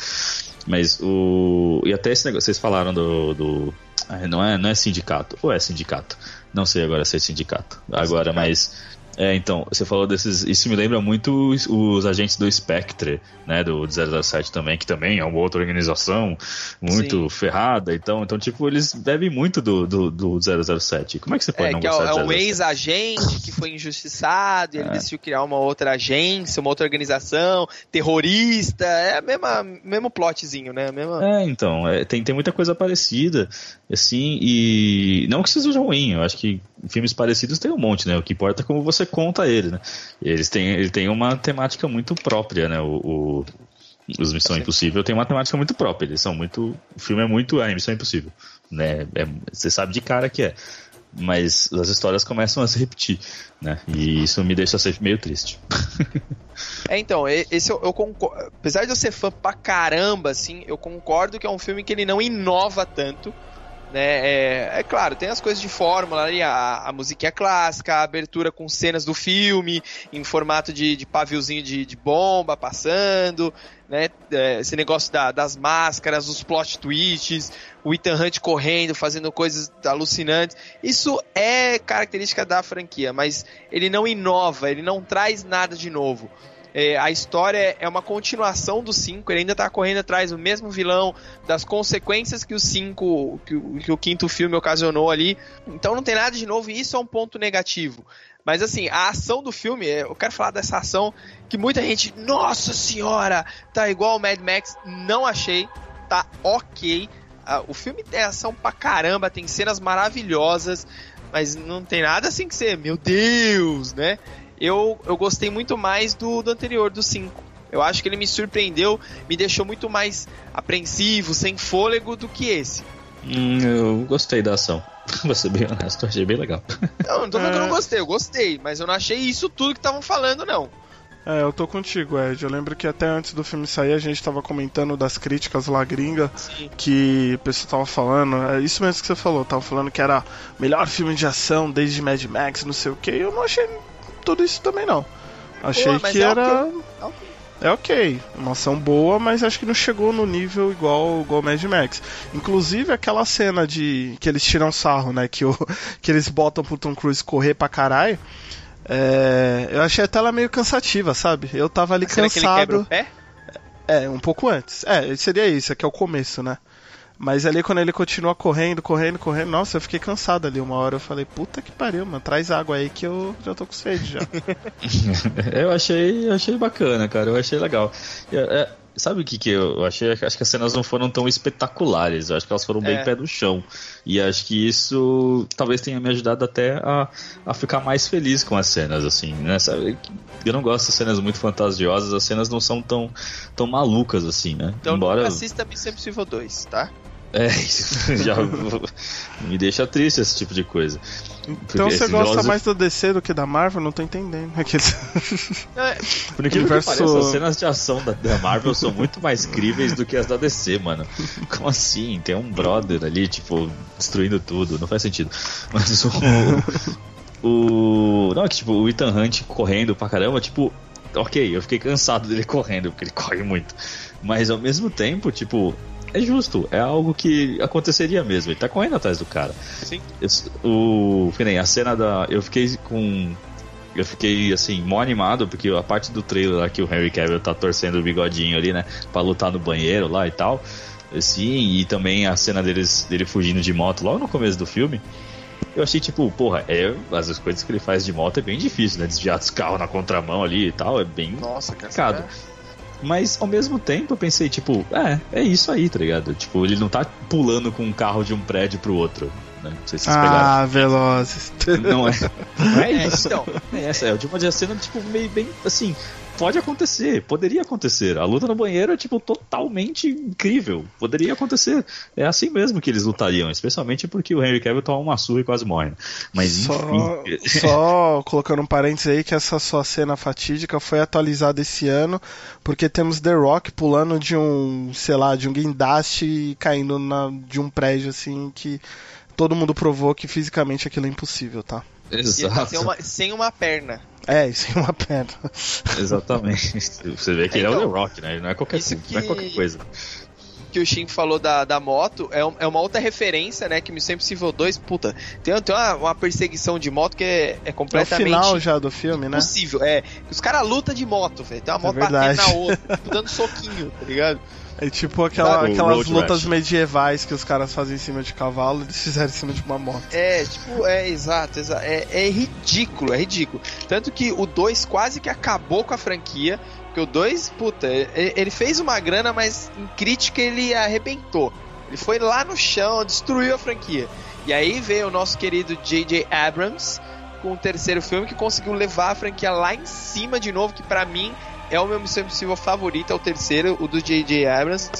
Mas o. E até esse negócio, vocês falaram do. do ah, não, é, não é sindicato. Ou é sindicato? Não sei agora se é sindicato. Agora, mas. É, então, você falou desses. Isso me lembra muito os, os agentes do Spectre, né? Do 007 também, que também é uma outra organização muito Sim. ferrada. Então, então, tipo, eles bebem muito do, do, do 007. Como é que você pode É, não que é, gostar é de um 007? ex-agente que foi injustiçado e ele É. decidiu criar uma outra agência, uma outra organização, terrorista, é a mesma, mesmo plotzinho, né? A mesma... É, então, é, tem, tem muita coisa parecida, assim, e não que isso seja ruim, eu acho que filmes parecidos tem um monte, né? O que importa é como você conta ele, né? Eles têm, ele tem uma temática muito própria, né? O, o- os Missão Impossível tem uma temática muito própria, eles são muito. O filme é muito. É, Missão Impossível. Né? É- você sabe de cara que é. Mas as histórias começam a se repetir, né? E isso me deixa sempre meio triste. É, então, esse eu, eu concordo. Apesar de eu ser fã pra caramba, assim, eu concordo que é um filme que ele não inova tanto. Né? É, é claro, tem as coisas de fórmula ali, a, a musiquinha clássica, a abertura com cenas do filme, em formato de, de paviozinho de, de bomba passando, né? É, esse negócio da- das máscaras, os plot twists, o Ethan Hunt correndo, fazendo coisas alucinantes. Isso é característica da franquia, mas ele não inova, ele não traz nada de novo. É, a história é uma continuação do 5, ele ainda tá correndo atrás do mesmo vilão, das consequências que o 5, que, que o quinto filme ocasionou ali. Então não tem nada de novo e isso é um ponto negativo. Mas assim, a ação do filme, é, eu quero falar dessa ação que muita gente, nossa senhora, tá igual o Mad Max, não achei, tá ok. O filme tem ação pra caramba, tem cenas maravilhosas, mas não tem nada assim que ser, meu Deus, né? Eu, eu gostei muito mais do, do anterior, do 5. Eu acho que ele me surpreendeu, me deixou muito mais apreensivo, sem fôlego do que esse. Hum, eu gostei da ação. Vou ser bem honesto, achei bem legal. Não, não tô falando que eu É. não gostei, eu gostei, mas eu não achei isso tudo que estavam falando, não. É, eu tô contigo, Ed. Eu lembro que até antes do filme sair a gente tava comentando das críticas lá gringa Sim. que o pessoal tava falando. É isso mesmo que você falou, tava falando que era o melhor filme de ação desde Mad Max, não sei o que. Eu não achei tudo isso também não. Achei Pô, que é era. é ok. É ok, uma ação boa, mas acho que não chegou no nível igual igual Mad Max. Inclusive aquela cena de que eles tiram sarro, né, que, o, que eles botam pro Tom Cruise correr pra caralho. é, eu achei até ela meio cansativa, sabe? Eu tava ali Será que ele quebra o cansado. pé? É, um pouco antes. É, seria isso, aqui é o começo, né? Mas ali quando ele continua correndo, correndo, correndo, nossa, eu fiquei cansado ali uma hora. Eu falei, puta que pariu, mano, traz água aí que eu já tô com sede já. eu achei, achei bacana, cara. Eu achei legal. É, é, sabe o que, que eu achei? Acho que as cenas não foram tão espetaculares. Eu acho que elas foram bem É. pé no chão. E acho que isso talvez tenha me ajudado até a, a ficar mais feliz com as cenas, assim, né? Sabe? Eu não gosto de cenas muito fantasiosas, as cenas não são tão, tão malucas assim, né? Então Embora. assista Missão Impossível 2, tá? É, isso já me deixa triste esse tipo de coisa. Então Porque você gosta Joseph- mais do DC do que da Marvel? Não tô entendendo. É, Por incrível Universo- que pareça, as cenas de ação da, da Marvel são muito mais críveis do que as da DC, mano. Como assim? Tem um brother ali, tipo, destruindo tudo. Não faz sentido. Mas o. o não, é que tipo, o Ethan Hunt correndo pra caramba, tipo. Ok, eu fiquei cansado dele correndo, porque ele corre muito. Mas ao mesmo tempo, tipo. É justo, é algo que aconteceria mesmo. Ele tá correndo atrás do cara. Sim. O, que nem a cena da. Eu fiquei com. Eu fiquei assim, mó animado, porque a parte do trailer lá que o Henry Cavill tá torcendo o bigodinho ali, né? Pra lutar no banheiro lá e tal. Sim, e também a cena deles, dele fugindo de moto logo no começo do filme. Eu achei tipo, porra, é, as coisas que ele faz de moto é bem difícil, né? Desviar dos carros na contramão ali e tal, é bem Nossa, cara. Mas ao mesmo tempo eu pensei, tipo, é, é isso aí, tá ligado? Tipo, ele não tá pulando com um carro de um prédio pro outro. Né? Não sei se vocês pegaram. ah, Velozes. Não é, não é É, isso. então, É essa, é de uma cena, tipo, meio bem assim. Pode acontecer, poderia acontecer. A luta no banheiro é, tipo, totalmente incrível. Poderia acontecer. É assim mesmo que eles lutariam, especialmente porque o Henry Cavill toma uma surra e quase morre. né? Mas Só, enfim. só colocando um parênteses aí que essa sua cena fatídica foi atualizada esse ano, porque temos The Rock pulando de um, sei lá, de um guindaste e caindo na, de um prédio assim que todo mundo provou que fisicamente aquilo é impossível, tá? Tá Exato. sem uma, sem uma perna. É, isso é uma perna. Exatamente. Você vê que ele é o Então, The Rock, né? Ele não é qualquer, isso não é que- qualquer coisa. que que o Shin falou da, da moto é, um- é uma outra referência, né? Que Missão Impossível 2, puta, tem, tem uma, uma perseguição de moto que é, é É o completamente final já do filme, né? impossível. É, que os caras lutam de moto, velho. Tem uma É moto batendo verdade. na outra, tipo, dando soquinho, tá ligado? É tipo aquela- Sabe aquelas lutas Rash? medievais que os caras fazem em cima de cavalo, eles fizeram em cima de uma moto. É, tipo, é exato, exato. É, é ridículo, é ridículo. Tanto que o 2 quase que acabou com a franquia. Porque o 2, puta, ele fez uma grana, mas em crítica ele arrebentou. Ele foi lá no chão, destruiu a franquia. E aí veio o nosso querido J.J. Abrams com o terceiro filme que conseguiu levar a franquia lá em cima de novo, que pra mim é o meu Missão Impossível favorito, é o terceiro, o do J.J. Abrams.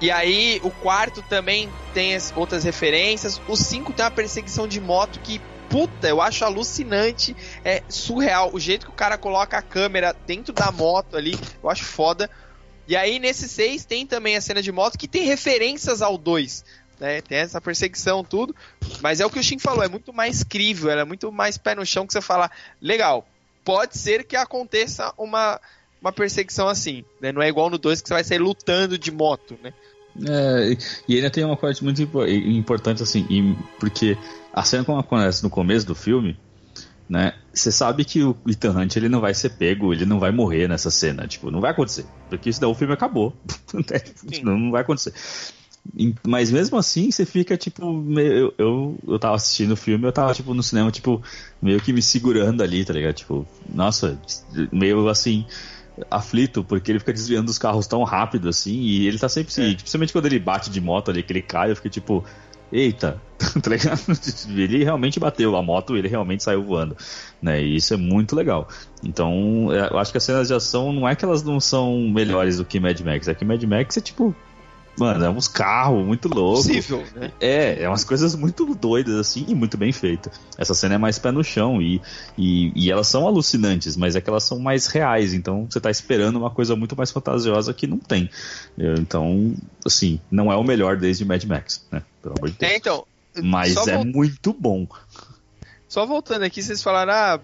E aí, o quarto também tem as outras referências. O 5 tem uma perseguição de moto que, puta, eu acho alucinante. É surreal. O jeito que o cara coloca a câmera dentro da moto ali, eu acho foda. E aí, nesse 6 tem também a cena de moto que tem referências ao 2. Né? Tem essa perseguição, tudo. Mas é o que o Shin falou, é muito mais crível, é muito mais pé no chão que você fala, legal, pode ser que aconteça uma, uma perseguição assim. Né? Não é igual no 2 que você vai sair lutando de moto, né? É, e- ainda tem uma parte muito impo- importante, assim, e- porque a cena como acontece no começo do filme, né? Você sabe que o Ethan Hunt ele não vai ser pego, ele não vai morrer nessa cena, tipo, não vai acontecer, porque senão o filme acabou, É, tipo, não, não vai acontecer. Mas mesmo assim, você fica tipo. meio- eu, eu, eu tava assistindo o filme, eu tava tipo no cinema, tipo, meio que me segurando ali, tá ligado? Tipo, nossa, meio assim, aflito, porque ele fica desviando dos carros tão rápido assim, e ele tá sempre. É. Principalmente quando ele bate de moto ali, que ele cai, eu fiquei tipo. Eita, tá ligado? Ele realmente bateu a moto, ele realmente saiu voando, né? E isso é muito legal. Então, é, eu acho que as cenas de ação não é que elas não são melhores do que Mad Max, é que Mad Max é tipo, mano, é uns carros muito loucos. Possível, né? É, é umas coisas muito doidas assim e muito bem feitas. Essa cena é mais pé no chão e, e, e elas são alucinantes, mas é que elas são mais reais, então você tá esperando uma coisa muito mais fantasiosa que não tem. Eu- Então, assim, não é o melhor desde Mad Max, né? Pelo amor de Deus. É, então. Mas é muito bom. Só voltando aqui, vocês falaram, ah,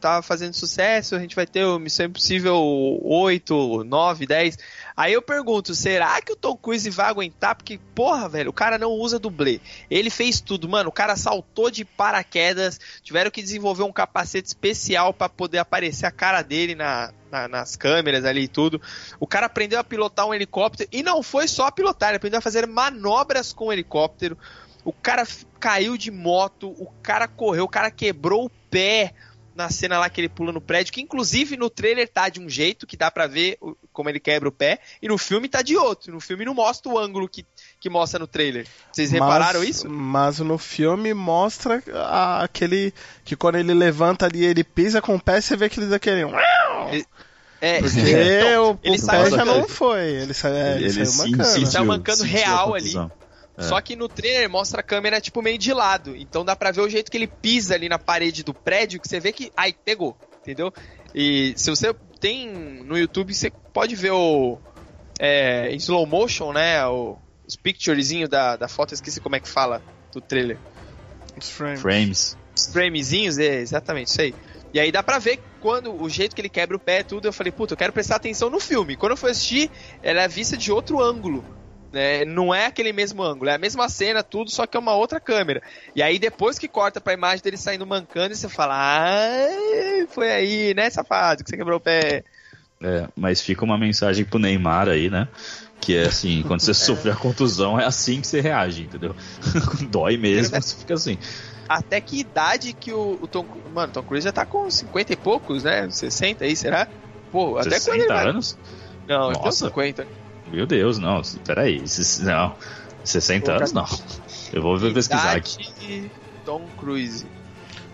tá fazendo sucesso, a gente vai ter o Missão Impossível 8, 9, 10. Aí eu pergunto, será que o Tom Cruise vai aguentar? Porque, porra, velho, o cara não usa dublê. Ele fez tudo, mano. O cara saltou de paraquedas, tiveram que desenvolver um capacete especial pra poder aparecer a cara dele na, na- nas câmeras ali e tudo. O cara aprendeu a pilotar um helicóptero e não foi só pilotar, ele aprendeu a fazer manobras com o helicóptero. O cara caiu de moto, o cara correu, o cara quebrou o pé na cena lá que ele pula no prédio, que inclusive no trailer tá de um jeito que dá pra ver como ele quebra o pé, e no filme tá de outro. No filme não mostra o ângulo que, que mostra no trailer. Vocês repararam mas, isso? Mas no filme mostra a- aquele. que quando ele levanta ali, ele pisa com o pé, você vê que ele dá aquele. É, Porque então, o, ele o saiu pé já não foi. Ele, sa, é, ele, Ele saiu mancando. sentiu, Saiu mancando real ali. É. Só que no trailer mostra a câmera tipo meio de lado. Então dá pra ver o jeito que ele pisa ali na parede do prédio, que você vê que. Ai, pegou. Entendeu? E se você tem no YouTube, você pode ver o. É, em slow motion, né? O, os picturezinhos da, da foto, eu esqueci como é que fala do trailer. Os frames. Frames. Os framezinhos, é exatamente isso aí. E aí dá pra ver quando o jeito que ele quebra o pé e tudo, eu falei, puta, eu quero prestar atenção no filme. Quando eu fui assistir, ela é vista de outro ângulo. Né? Não é aquele mesmo ângulo, é a mesma cena, tudo, só que é uma outra câmera. E aí depois que corta pra imagem dele saindo mancando, você fala, ah, foi aí, né, safado, que você quebrou o pé. É, mas fica uma mensagem pro Neymar aí, né? Que é assim, quando você sofre a contusão, é assim que você reage, entendeu? Dói mesmo, você fica assim. Até que idade que o, o Tom... Mano, o Tom Cruise já tá com 50 e poucos, né? 60 aí, será? Pô, até quando 60 ele vai... anos? Não, ele tem Nossa. 50. Meu Deus, não, peraí. Não, 60 Pô, anos não. Eu vou pesquisar aqui. de Tom Cruise.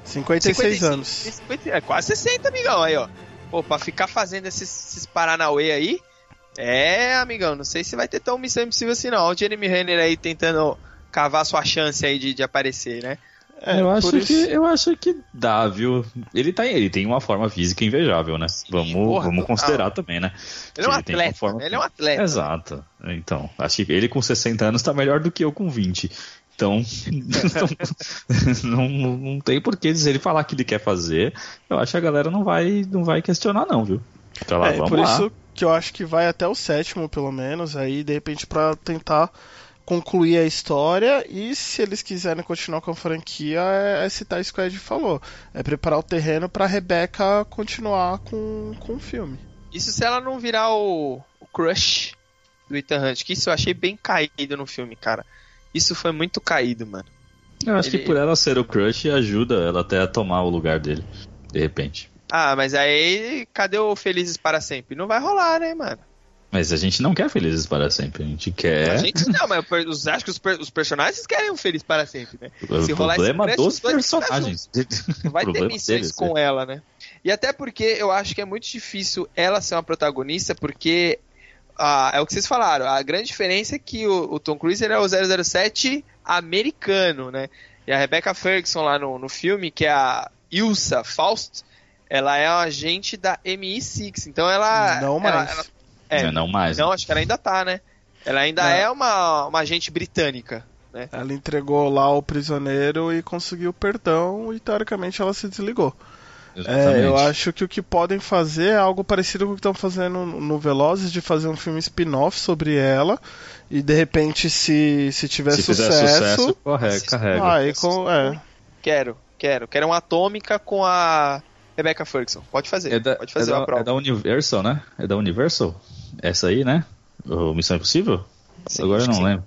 56 55, anos. 50, é quase 60, amigão, aí, ó. Pô, pra ficar fazendo esses, esses Paranauê aí, é, amigão, não sei se vai ter tão missão impossível assim, não. Olha o Jeremy Renner aí tentando cavar sua chance aí de, de aparecer, né? É, eu, acho que, eu acho que dá, viu? Ele, tá, ele tem uma forma física invejável, né? vamos porra, vamos considerar também, né? Ele é um uma atleta, forma- ele é um atleta. Exato. Então, acho que ele com 60 anos tá melhor do que eu com 20. Então, não, não, não tem por que se ele falar que ele quer fazer. Eu acho que a galera não vai, não vai questionar, não, viu? Então lá, é, por lá. isso que eu acho que vai até o sétimo, pelo menos, aí de repente pra tentar concluir a história e se eles quiserem continuar com a franquia, é, é citar isso que o Ed falou. É preparar o terreno pra Rebecca continuar com, com o filme. Isso se ela não virar o, o crush do Ethan Hunt, que isso eu achei bem caído no filme, cara. Isso foi muito caído, mano. Eu acho Ele- que por ela ser o crush ajuda ela até a tomar o lugar dele, de repente. Ah, mas aí cadê o Felizes para sempre? Não vai rolar, né, mano? Mas a gente não quer felizes para sempre, a gente quer A gente não, mas os- acho que os, per- os personagens querem um feliz para sempre, né? o Se rolar esse problema crush, dos personagens. Não vai ter missões deles, com ela, né? E até porque eu acho que é muito difícil ela ser uma protagonista, porque ah, é o que vocês falaram. A grande diferença é que o, o Tom Cruise ele é o 007 americano, né? E a Rebecca Ferguson lá no, no filme, que é a Ilsa Faust, ela é uma agente da MI6. Então ela. Não ela- mais. ela- é, Não, não mais. não, né? acho que ela ainda tá, né? Ela ainda Não. é uma, uma agente britânica, né? Ela entregou lá o prisioneiro e conseguiu perdão e teoricamente ela se desligou. É, Exatamente. eu acho que o que podem fazer é algo parecido com o que estão fazendo no Velozes, de fazer um filme spin-off sobre ela e de repente se, se tiver Se sucesso, sucesso, corre- carrega. aí com, é, Quero, quero. Quero uma atômica com a Rebecca Ferguson. Pode fazer. É da, Pode fazer é da, prova. é da Universal, né? É da Universal? Essa aí, né? O Missão Impossível? Sim, Agora eu não lembro.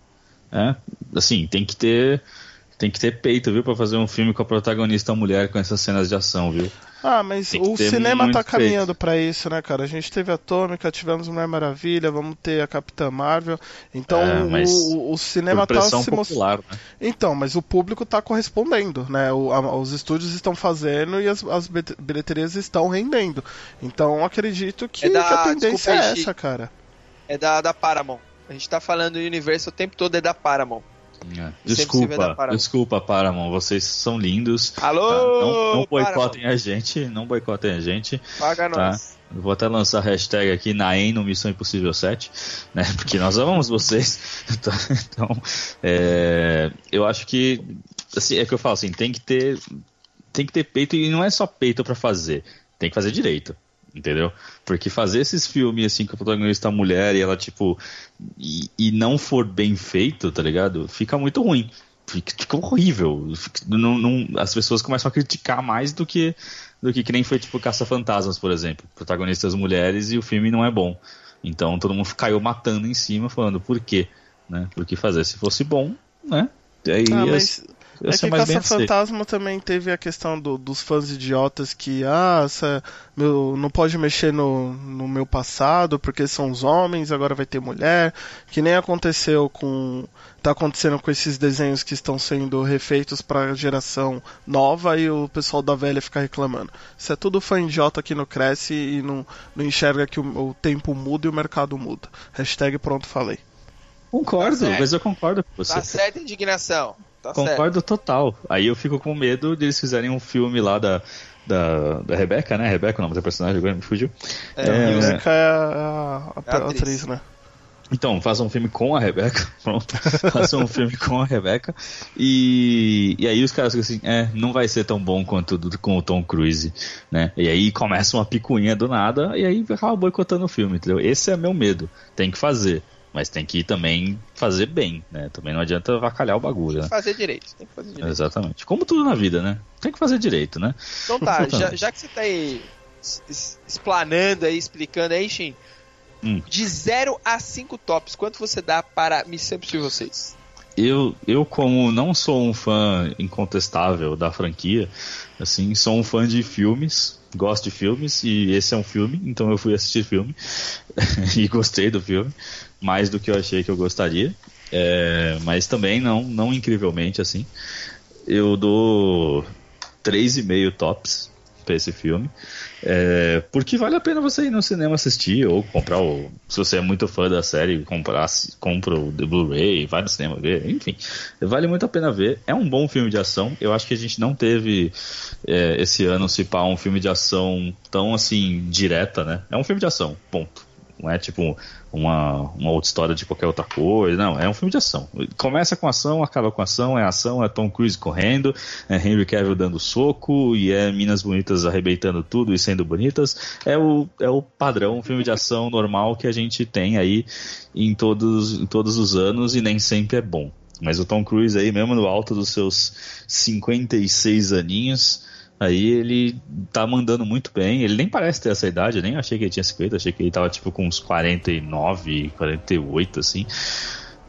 É, assim, tem que ter tem que ter peito, viu, pra fazer um filme com a protagonista mulher com essas cenas de ação, viu? Ah, mas o cinema tá caminhando pra isso, né, cara? A gente teve a Atômica, tivemos Mulher Maravilha, vamos ter a Capitã Marvel. Então É, mas o, o cinema tá se mostrando. né? Então, mas o público tá correspondendo, né? O- a- os estúdios estão fazendo e as, as bilhete- bilheterias estão rendendo. Então acredito que, É da- que a tendência desculpa é essa, cara. É da, da Paramount. A gente tá falando do universo o tempo todo é da Paramount. É. Desculpa, Paramount. desculpa, Paramount, vocês são lindos. Alô, tá? Não, não boicotem Paramount. a gente, não boicotem a gente. Paga Tá. nós. Vou até lançar a hashtag aqui na no Missão Impossível 7, né? Porque nós amamos vocês. Tá? Então, é, eu acho que assim, é que eu falo assim, tem que ter tem que ter peito e não é só peito pra fazer, tem que fazer direito. Entendeu? Porque fazer esses filmes assim com a protagonista é mulher e ela, tipo, e, e não for bem feito, tá ligado? Fica muito ruim. Fica, fica horrível. Fica- não- não- as pessoas começam a criticar mais do que do que, que nem foi tipo Caça-Fantasmas, por exemplo. Protagonistas mulheres e o filme não é bom. Então todo mundo caiu matando em cima, falando por quê? Né? Porque fazer se fosse bom, né? Aí Ah, mas ia é ser que mais bem aceito. Caça-Fantasma também teve a questão do- dos fãs idiotas que, ah, essa, meu, não pode mexer no, no meu passado porque são os homens, agora vai ter mulher. Que nem aconteceu com. Tá acontecendo com esses desenhos que estão sendo refeitos pra geração nova e o pessoal da velha fica reclamando. Isso é tudo fã idiota que não cresce e não, não enxerga que o, o tempo muda e o mercado muda. Hashtag pronto falei. Concordo, Tá mas eu concordo com você. Tá certa indignação. Tá certo. Concordo total. Aí eu fico com medo de eles fizerem um filme lá da, da, da Rebeca, né? Rebeca, o nome da personagem, agora me fugiu. É, É, A música é a, a- a É a atriz. atriz, né? Então, façam um filme com a Rebeca. Pronto. façam um filme com a Rebeca. E, e aí os caras ficam assim, é, não vai ser tão bom quanto do, com o Tom Cruise, né? E aí começa uma picuinha do nada e aí acaba boicotando o filme, entendeu? Esse é meu medo. Tem que fazer. Mas tem que também fazer bem, né? Também não adianta vacalhar o bagulho, Tem né? que fazer direito. Tem que fazer direito. Exatamente. Como tudo na vida, né? Tem que fazer direito, né? Então tá, já, já que você tá aí explanando aí, explicando aí, Shin, Hum. de 0 a 5 tops, quanto você dá para Missão Impossível 6? Eu, eu, como não sou um fã incontestável da franquia, assim, sou um fã de filmes, gosto de filmes, e esse é um filme, então eu fui assistir filme e gostei do filme, mais do que eu achei que eu gostaria, é, mas também não, não incrivelmente assim. Eu dou 3,5 tops pra esse filme. É, porque vale a pena você ir no cinema assistir ou comprar o. Se você é muito fã da série, comprar, compra o Blu-ray, vai no cinema ver, enfim. Vale muito a pena ver. É um bom filme de ação. Eu acho que a gente não teve é, esse ano se pá um filme de ação tão assim direta, né? É um filme de ação, ponto. Não é tipo uma, uma outra história de qualquer outra coisa. Não, é um filme de ação. Começa com ação, acaba com ação, é ação, é Tom Cruise correndo, é Henry Cavill dando soco, e é minas bonitas arrebentando tudo e sendo bonitas. É o, é o padrão, um filme de ação normal que a gente tem aí em todos, em todos os anos e nem sempre é bom. Mas o Tom Cruise aí, mesmo no alto dos seus 56 aninhos, aí ele tá mandando muito bem. Ele nem parece ter essa idade, eu nem achei que ele tinha 50, achei que ele tava tipo com uns 49, 48, assim.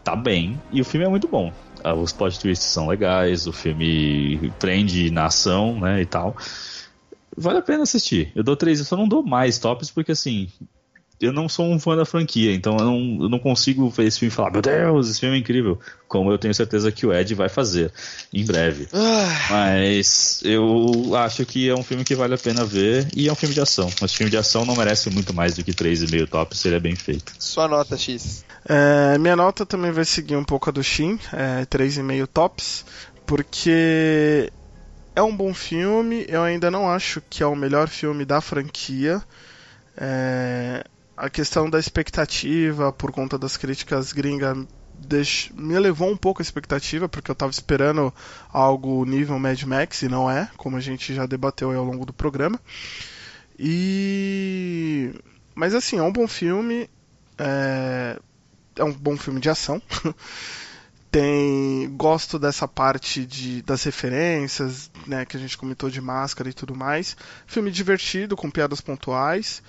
Tá bem. E o filme é muito bom. Ah, Os plot twists são legais, o filme prende na ação, né, e tal. Vale a pena assistir. Eu dou três, eu só não dou mais tops porque assim, eu não sou um fã da franquia, então eu não, eu não consigo ver esse filme e falar, meu Deus, esse filme é incrível, como eu tenho certeza que o Ed vai fazer em breve. Mas eu acho que é um filme que vale a pena ver e é um filme de ação. Mas filme de ação não merece muito mais do que 3,5 top se ele é bem feito. Sua nota X. É, minha nota também vai seguir um pouco a do Shin, é, 3,5 tops, porque é um bom filme, eu ainda não acho que é o melhor filme da franquia. É, a questão da expectativa, por conta das críticas gringas, me levou um pouco a expectativa, porque eu tava esperando algo nível Mad Max, e não é, como a gente já debateu ao longo do programa. E. Mas assim, é um bom filme. É, é um bom filme de ação. Tem. Gosto dessa parte de, das referências, né, que a gente comentou de máscara e tudo mais. Filme divertido, com piadas pontuais.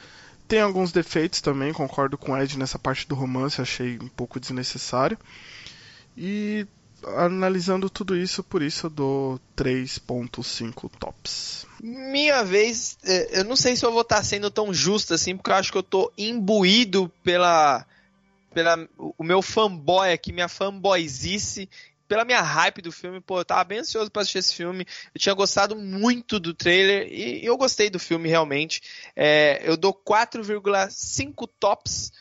Tem alguns defeitos também, concordo com o Ed nessa parte do romance, achei um pouco desnecessário. E analisando tudo isso, por isso eu dou 3.5 tops. Minha vez, é, eu não sei se eu vou estar sendo tão justo assim, porque eu acho que eu tô imbuído pela, pela o meu fanboy aqui, minha fanboyzice, pela minha hype do filme. Pô, eu tava bem ansioso pra assistir esse filme. Eu tinha gostado muito do trailer e eu gostei do filme realmente. É, eu dou 4,5 tops.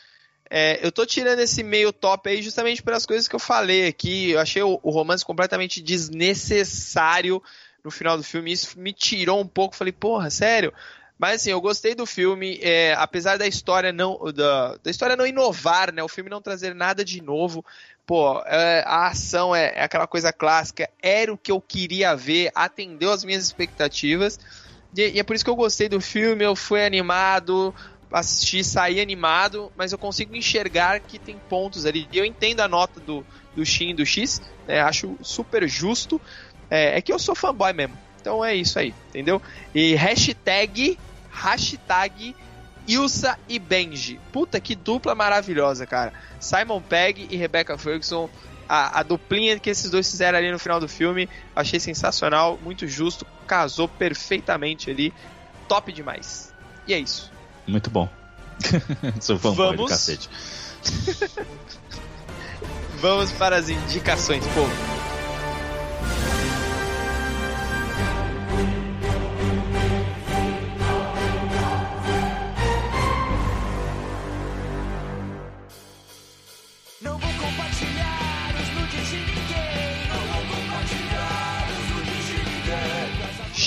É, eu tô tirando esse meio top aí justamente pelas coisas que eu falei aqui. Eu achei o, o romance completamente desnecessário no final do filme. Isso me tirou um pouco. Falei, porra, sério? Mas assim, eu gostei do filme, é, apesar da história não da, da história não inovar, né? O filme não trazer nada de novo. Pô, é, a ação é, é aquela coisa clássica, era o que eu queria ver, atendeu as minhas expectativas. E, e é por isso que eu gostei do filme, eu fui animado, assisti, saí animado, mas eu consigo enxergar que tem pontos ali. E eu entendo a nota do, do Shin e do X, né, acho super justo. É, é que eu sou fanboy mesmo. Então é isso aí, entendeu? E hashtag, hashtag Ilsa e Benji. Puta que dupla maravilhosa, cara. Simon Pegg e Rebecca Ferguson. A, a duplinha que esses dois fizeram ali no final do filme, achei sensacional, muito justo, casou perfeitamente ali, top demais. E é isso. Muito bom. Sou do Vamos. cacete. Vamos para as indicações, povo.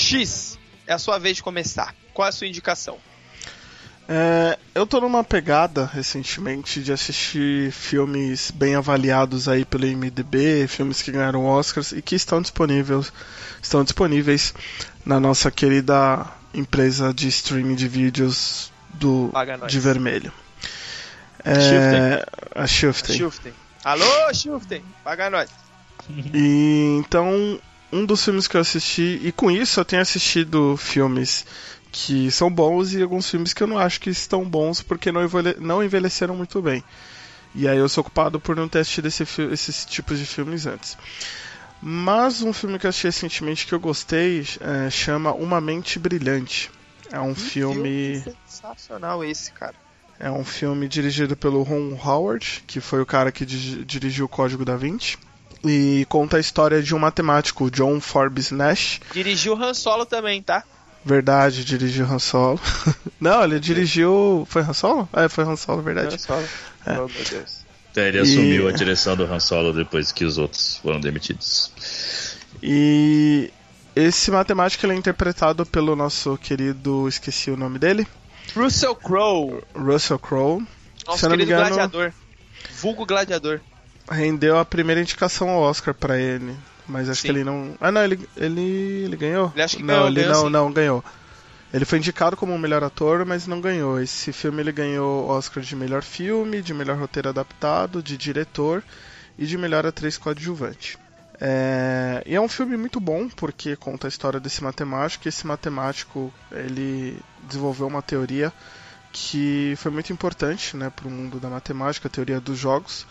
X, é a sua vez de começar. Qual é a sua indicação? É, eu tô numa pegada recentemente de assistir filmes bem avaliados aí pelo IMDb, filmes que ganharam Oscars e que estão disponíveis, estão disponíveis na nossa querida empresa de streaming de vídeos do de vermelho. Shifting. É, a Shifting. Shifting. Alô, Shifting, paga nós. E então, um dos filmes que eu assisti, e com isso eu tenho assistido filmes que são bons e alguns filmes que eu não acho que estão bons porque não, envelhe- não envelheceram muito bem. E aí eu sou culpado por não ter assistido esse esses tipos de filmes antes. Mas um filme que eu assisti recentemente que eu gostei é, chama Uma Mente Brilhante. É um filme. Sensacional esse, cara. É um filme dirigido pelo Ron Howard, que foi o cara que di- dirigiu o Código da Vinci. E conta a história de um matemático, John Forbes Nash. Dirigiu Han Solo também, tá? Verdade, dirigiu Han Solo. Não, ele dirigiu. Foi Han Solo? É, foi Han Solo, verdade. Han Solo. É. Oh, meu Deus. Então, ele E- assumiu a direção do Han Solo depois que os outros foram demitidos. E esse matemático ele é interpretado pelo nosso querido. Esqueci o nome dele. Russell Crowe. Russell Crowe. Nosso Se me querido engano- gladiador. Vulgo gladiador. Rendeu a primeira indicação ao Oscar pra ele. Mas acho Sim. que ele não. Ah, não, ele, ele, ele ganhou? Ele acha que não, ganhou, ele ganhou não, não ganhou. Ele foi indicado como o melhor ator, mas não ganhou. Esse filme ele ganhou Oscar de melhor filme, de melhor roteiro adaptado, de diretor e de melhor atriz coadjuvante. É, e é um filme muito bom porque conta a história desse matemático. E esse matemático ele desenvolveu uma teoria que foi muito importante né, para o mundo da matemática, a teoria dos jogos.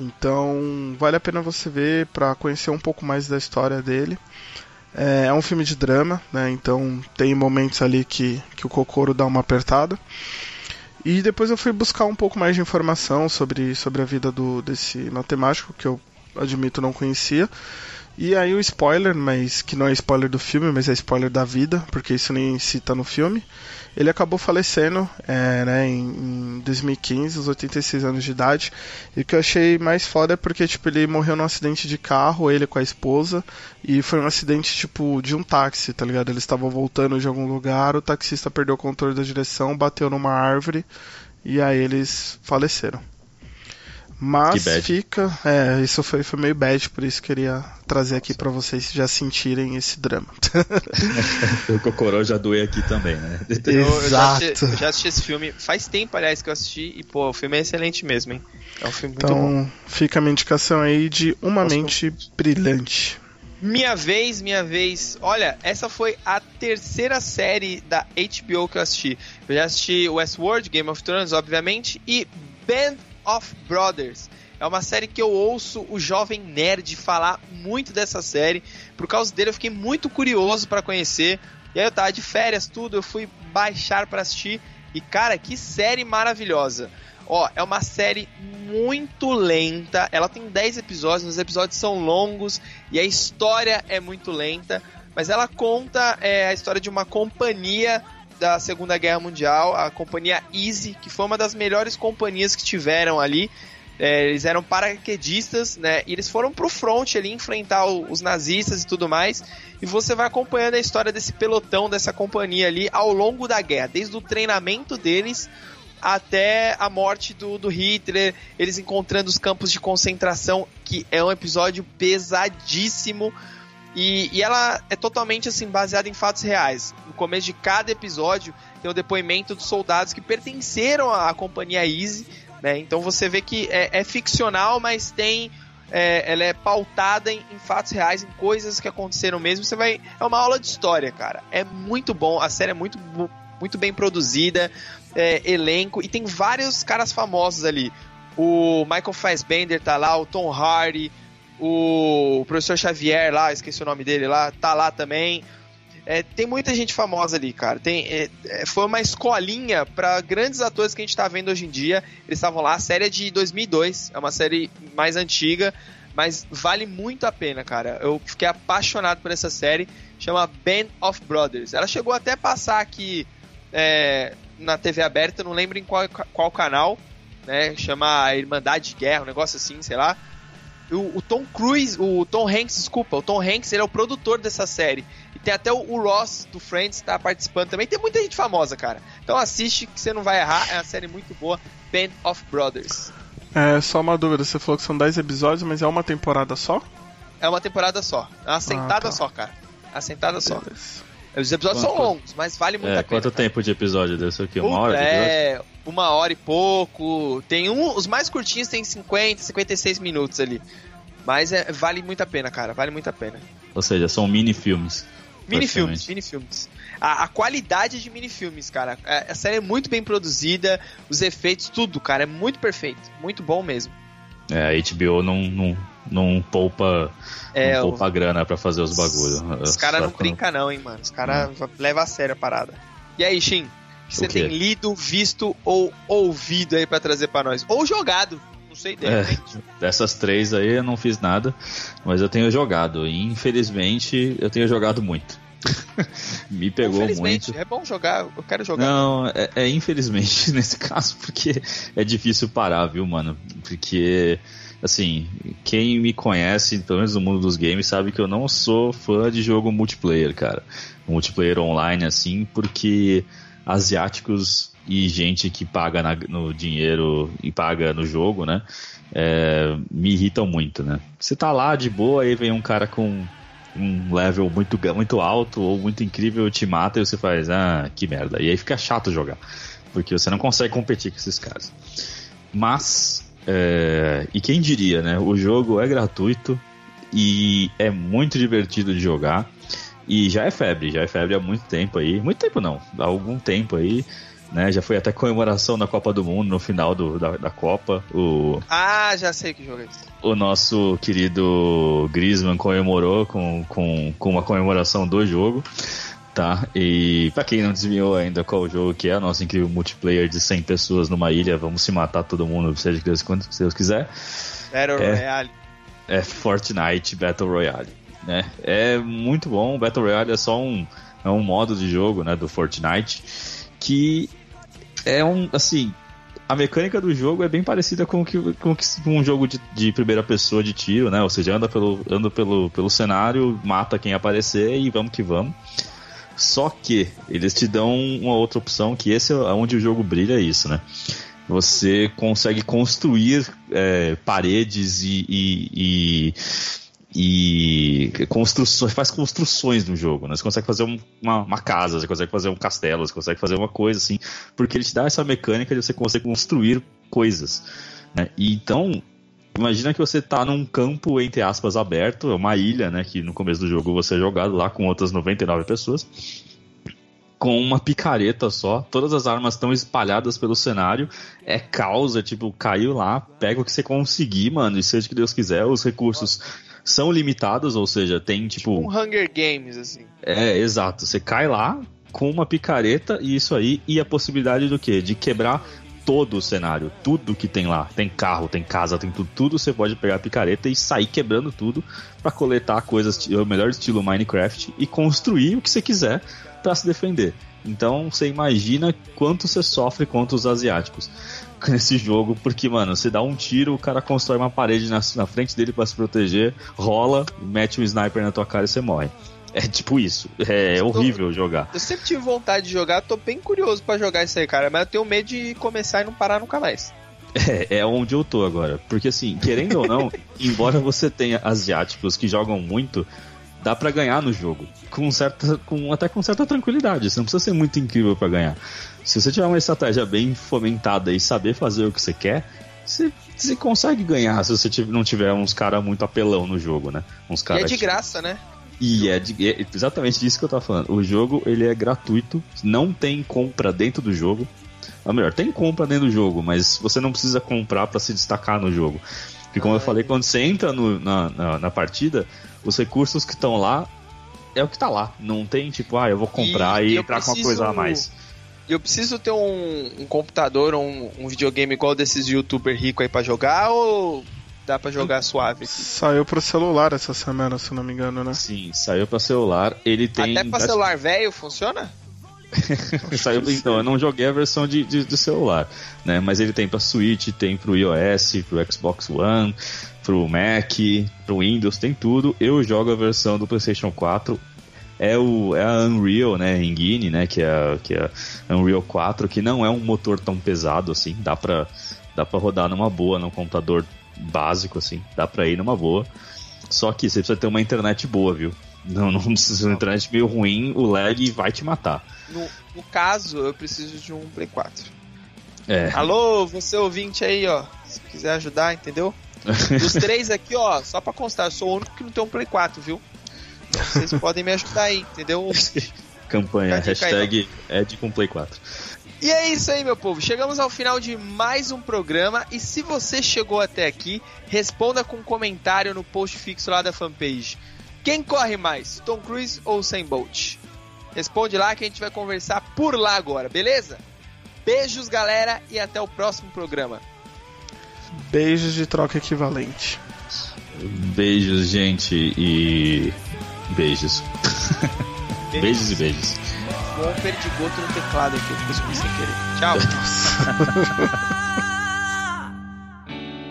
Então vale a pena você ver para conhecer um pouco mais da história dele. É, é um filme de drama, né? Então tem momentos ali que, que o Kokoro dá uma apertada. E depois eu fui buscar um pouco mais de informação sobre, sobre a vida do, desse matemático, que eu admito não conhecia. E aí o spoiler, mas que não é spoiler do filme, mas é spoiler da vida, porque isso nem cita no filme. Ele acabou falecendo é, né, em, em 2015, aos 86 anos de idade. E o que eu achei mais foda é porque tipo, ele morreu num acidente de carro, ele com a esposa. E foi um acidente tipo de um táxi, tá ligado? Eles estavam voltando de algum lugar, o taxista perdeu o controle da direção, bateu numa árvore e aí eles faleceram. Mas fica. É, isso foi, foi meio bad, por isso queria trazer aqui pra vocês já sentirem esse drama. O Cocoró já doeu aqui também, né? Eu, eu já assisti, Exato. eu já assisti esse filme faz tempo, aliás, que eu assisti. E, pô, o filme é excelente mesmo, hein? É um filme muito bom. Então fica a minha indicação aí de Uma Mente Brilhante. Minha vez, minha vez. Olha, essa foi a terceira série da HBO que eu assisti. Eu já assisti Westworld, Game of Thrones, obviamente, e Band of Brothers. É uma série que eu ouço o jovem nerd falar muito dessa série. Por causa dele, eu fiquei muito curioso pra conhecer. E aí eu tava de férias, tudo, eu fui baixar pra assistir. E cara, que série maravilhosa. Ó, é uma série muito lenta. Ela tem 10 episódios, os episódios são longos e a história é muito lenta. Mas ela conta é, a história de uma companhia da Segunda Guerra Mundial, a companhia Easy, que foi uma das melhores companhias que tiveram ali. É, eles eram paraquedistas, né? E eles foram pro front ali enfrentar o- os nazistas e tudo mais. E você vai acompanhando a história desse pelotão, dessa companhia ali ao longo da guerra, desde o treinamento deles até a morte do, do Hitler, eles encontrando os campos de concentração, que é um episódio pesadíssimo. E, e ela é totalmente assim baseada em fatos reais. No começo de cada episódio tem o depoimento dos soldados que pertenceram à companhia Easy, né? Então você vê que é, é ficcional, mas tem é, ela é pautada em, em fatos reais, em coisas que aconteceram mesmo. Você vai é uma aula de história, cara. É muito bom, a série é muito muito bem produzida, é, elenco e tem vários caras famosos ali. O Michael Fassbender tá lá, o Tom Hardy, o professor Xavier lá, esqueci o nome dele lá, tá lá também. É, tem muita gente famosa ali, cara. Tem, é, é, foi uma escolinha para grandes atores que a gente tá vendo hoje em dia. Eles estavam lá. A série é de 2002, é uma série mais antiga, mas vale muito a pena, cara. Eu fiquei apaixonado por essa série. Chama Band of Brothers. Ela chegou até a passar aqui é, na TV aberta, não lembro em qual, qual canal, né? Chama Irmandade de Guerra, um negócio assim, sei lá. O, o Tom Cruise, o Tom Hanks, desculpa, o Tom Hanks, ele é o produtor dessa série. E tem até o, o Ross do Friends tá participando também. Tem muita gente famosa, cara. Então assiste que você não vai errar. É uma série muito boa. Band of Brothers. É, só uma dúvida, você falou que são 10 episódios, mas é uma temporada só? É uma temporada só. É uma sentada tá. só, cara. É uma sentada só. Os episódios Quanto- são longos, mas vale muito É, a pena. quanto tempo de episódio desse aqui? Uma Puta, hora de episódio? É, uma hora e pouco. Tem um, os mais curtinhos tem 50, 56 minutos ali. Mas é, vale muito a pena, cara. Vale muito a pena. Ou seja, são mini filmes. Mini filmes, praticamente. mini filmes. A, a qualidade de mini filmes, cara. A, a série é muito bem produzida, os efeitos, tudo, cara, é muito perfeito. Muito bom mesmo. É, a HBO não, não, não poupa, É, não o- poupa grana pra fazer os bagulhos. Os caras Só não brincam não, hein, mano. Os caras levam a sério a parada. E aí, Shin? Que você tem lido, visto ou ouvido aí pra trazer pra nós? Ou jogado, não sei, de É, dessas três aí eu não fiz nada, mas eu tenho jogado. E infelizmente eu tenho jogado muito. Me pegou Infelizmente, muito. é bom jogar, eu quero jogar. Não, é, é infelizmente nesse caso, porque é difícil parar, viu, mano? Porque, assim, quem me conhece, pelo menos no mundo dos games, sabe que eu não sou fã de jogo multiplayer, cara. Multiplayer online, assim, porque asiáticos e gente que paga na- no dinheiro e paga no jogo, né? é, me irritam muito, né? Você tá lá de boa, aí vem um cara com um level muito, muito alto ou muito incrível, te mata e você faz, ah, que merda. E aí fica chato jogar, porque você não consegue competir com esses caras. Mas, é, e quem diria, né? O jogo é gratuito e é muito divertido de jogar. E já é febre, já é febre há muito tempo aí. Muito tempo não, há algum tempo aí. Né, já foi até comemoração na Copa do Mundo, no final do, da, da Copa. O, Ah, já sei que jogo é esse. o nosso querido Griezmann comemorou com, com, com uma comemoração do jogo. Tá? E pra quem não desviou ainda qual jogo que é, nosso incrível multiplayer de 100 pessoas numa ilha, vamos se matar todo mundo, seja que Deus, quando Deus quiser. Battle É. Royale. É Fortnite Battle Royale, né? É muito bom, o Battle Royale é só um, é um modo de jogo, né, do Fortnite, que é um, assim, a mecânica do jogo é bem parecida com, que, com, que- com um jogo de, de primeira pessoa de tiro, né? Ou seja, anda pelo, anda pelo, pelo cenário, mata quem aparecer e vamos que vamos. Só que eles te dão uma outra opção, que esse é onde o jogo brilha, é isso, né? Você consegue construir é, paredes e, e, e, e construções, faz construções no jogo, né? Você consegue fazer um- uma, uma casa, você consegue fazer um castelo, você consegue fazer uma coisa assim, porque ele te dá essa mecânica de você conseguir construir coisas, né? E então, imagina que você tá num campo, entre aspas, aberto, é uma ilha, né? Que no começo do jogo você é jogado lá com outras 99 pessoas com uma picareta só. Todas as armas estão espalhadas pelo cenário. É caos, é tipo, caiu lá, pega o que você conseguir, mano, e seja o que Deus quiser. Os recursos são limitados, ou seja, tem tipo. Um Hunger Games, assim. É, exato. Você cai lá com uma picareta e isso aí, e a possibilidade do quê? De quebrar todo o cenário, tudo que tem lá. Tem carro, tem casa, tem tudo, tudo você pode pegar a picareta e sair quebrando tudo pra coletar coisas, o melhor estilo Minecraft e construir o que você quiser pra se defender. Então você imagina quanto você sofre contra os asiáticos nesse jogo, porque, mano, você dá um tiro, o cara constrói uma parede na, na frente dele pra se proteger, rola, mete um sniper na tua cara e você morre. É tipo isso. É horrível jogar. Eu sempre tive vontade de jogar, tô bem curioso pra jogar isso aí, cara. Mas eu tenho medo de começar e não parar nunca mais. É, é onde eu tô agora. Porque assim, querendo ou não, embora você tenha asiáticos que jogam muito, dá pra ganhar no jogo. Com certa, com, até com certa tranquilidade. Você não precisa ser muito incrível pra ganhar. Se você tiver uma estratégia bem fomentada e saber fazer o que você quer, você, você consegue ganhar se você não tiver uns caras muito apelão no jogo, né? Uns E é de que- graça, né? e é, de- é exatamente disso que eu tava falando. O jogo ele é gratuito, não tem compra dentro do jogo. Ou melhor, tem compra dentro do jogo, mas você não precisa comprar pra se destacar no jogo. Porque como eu falei, quando você entra no- na, na, na partida, os recursos que estão lá é o que tá lá. Não tem tipo, ah, eu vou comprar e, eu entrar com uma preciso- coisa a mais. E eu preciso ter um, um computador ou um, um videogame igual desses youtuber rico aí pra jogar ou dá pra jogar suave? aqui? Saiu pro celular essa semana, se não me engano, né? Sim, saiu pra celular. Ele tem. Até pra celular velho funciona? Saiu, então, eu não joguei a versão de, de, de celular, né? Mas ele tem pra Switch, tem pro iOS, pro Xbox One, pro Mac, pro Windows, tem tudo. Eu jogo a versão do PlayStation 4. É, o, é a Unreal, né? Engine, né? Que é, a- que é a Unreal 4, que não é um motor tão pesado assim. Dá pra, dá pra rodar numa boa, num computador básico, assim. Dá pra ir numa boa. Só que você precisa ter uma internet boa, viu? Não, não precisa uma internet meio ruim, o lag vai te matar. No, no caso, eu preciso de um Play 4. É. Alô, você ouvinte aí, ó. Se quiser ajudar, entendeu? Dos três aqui, ó, só pra constar, eu sou o único que não tem um Play 4, viu? Então vocês podem me ajudar aí, entendeu? Campanha, hashtag Ed com Play 4. E é isso aí, meu povo. Chegamos ao final de mais um programa. E se você chegou até aqui, responda com um comentário no post fixo lá da fanpage. Quem corre mais, Tom Cruise ou Sam Bolt? Responde lá que a gente vai conversar por lá agora, beleza? Beijos, galera, e até o próximo programa. Beijos de troca equivalente. Beijos, gente, e. Beijos. beijos e beijos. Bom perdigoto no teclado aqui, eu consegui sem querer. Tchau.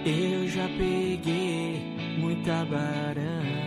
Eu já peguei muita baranga.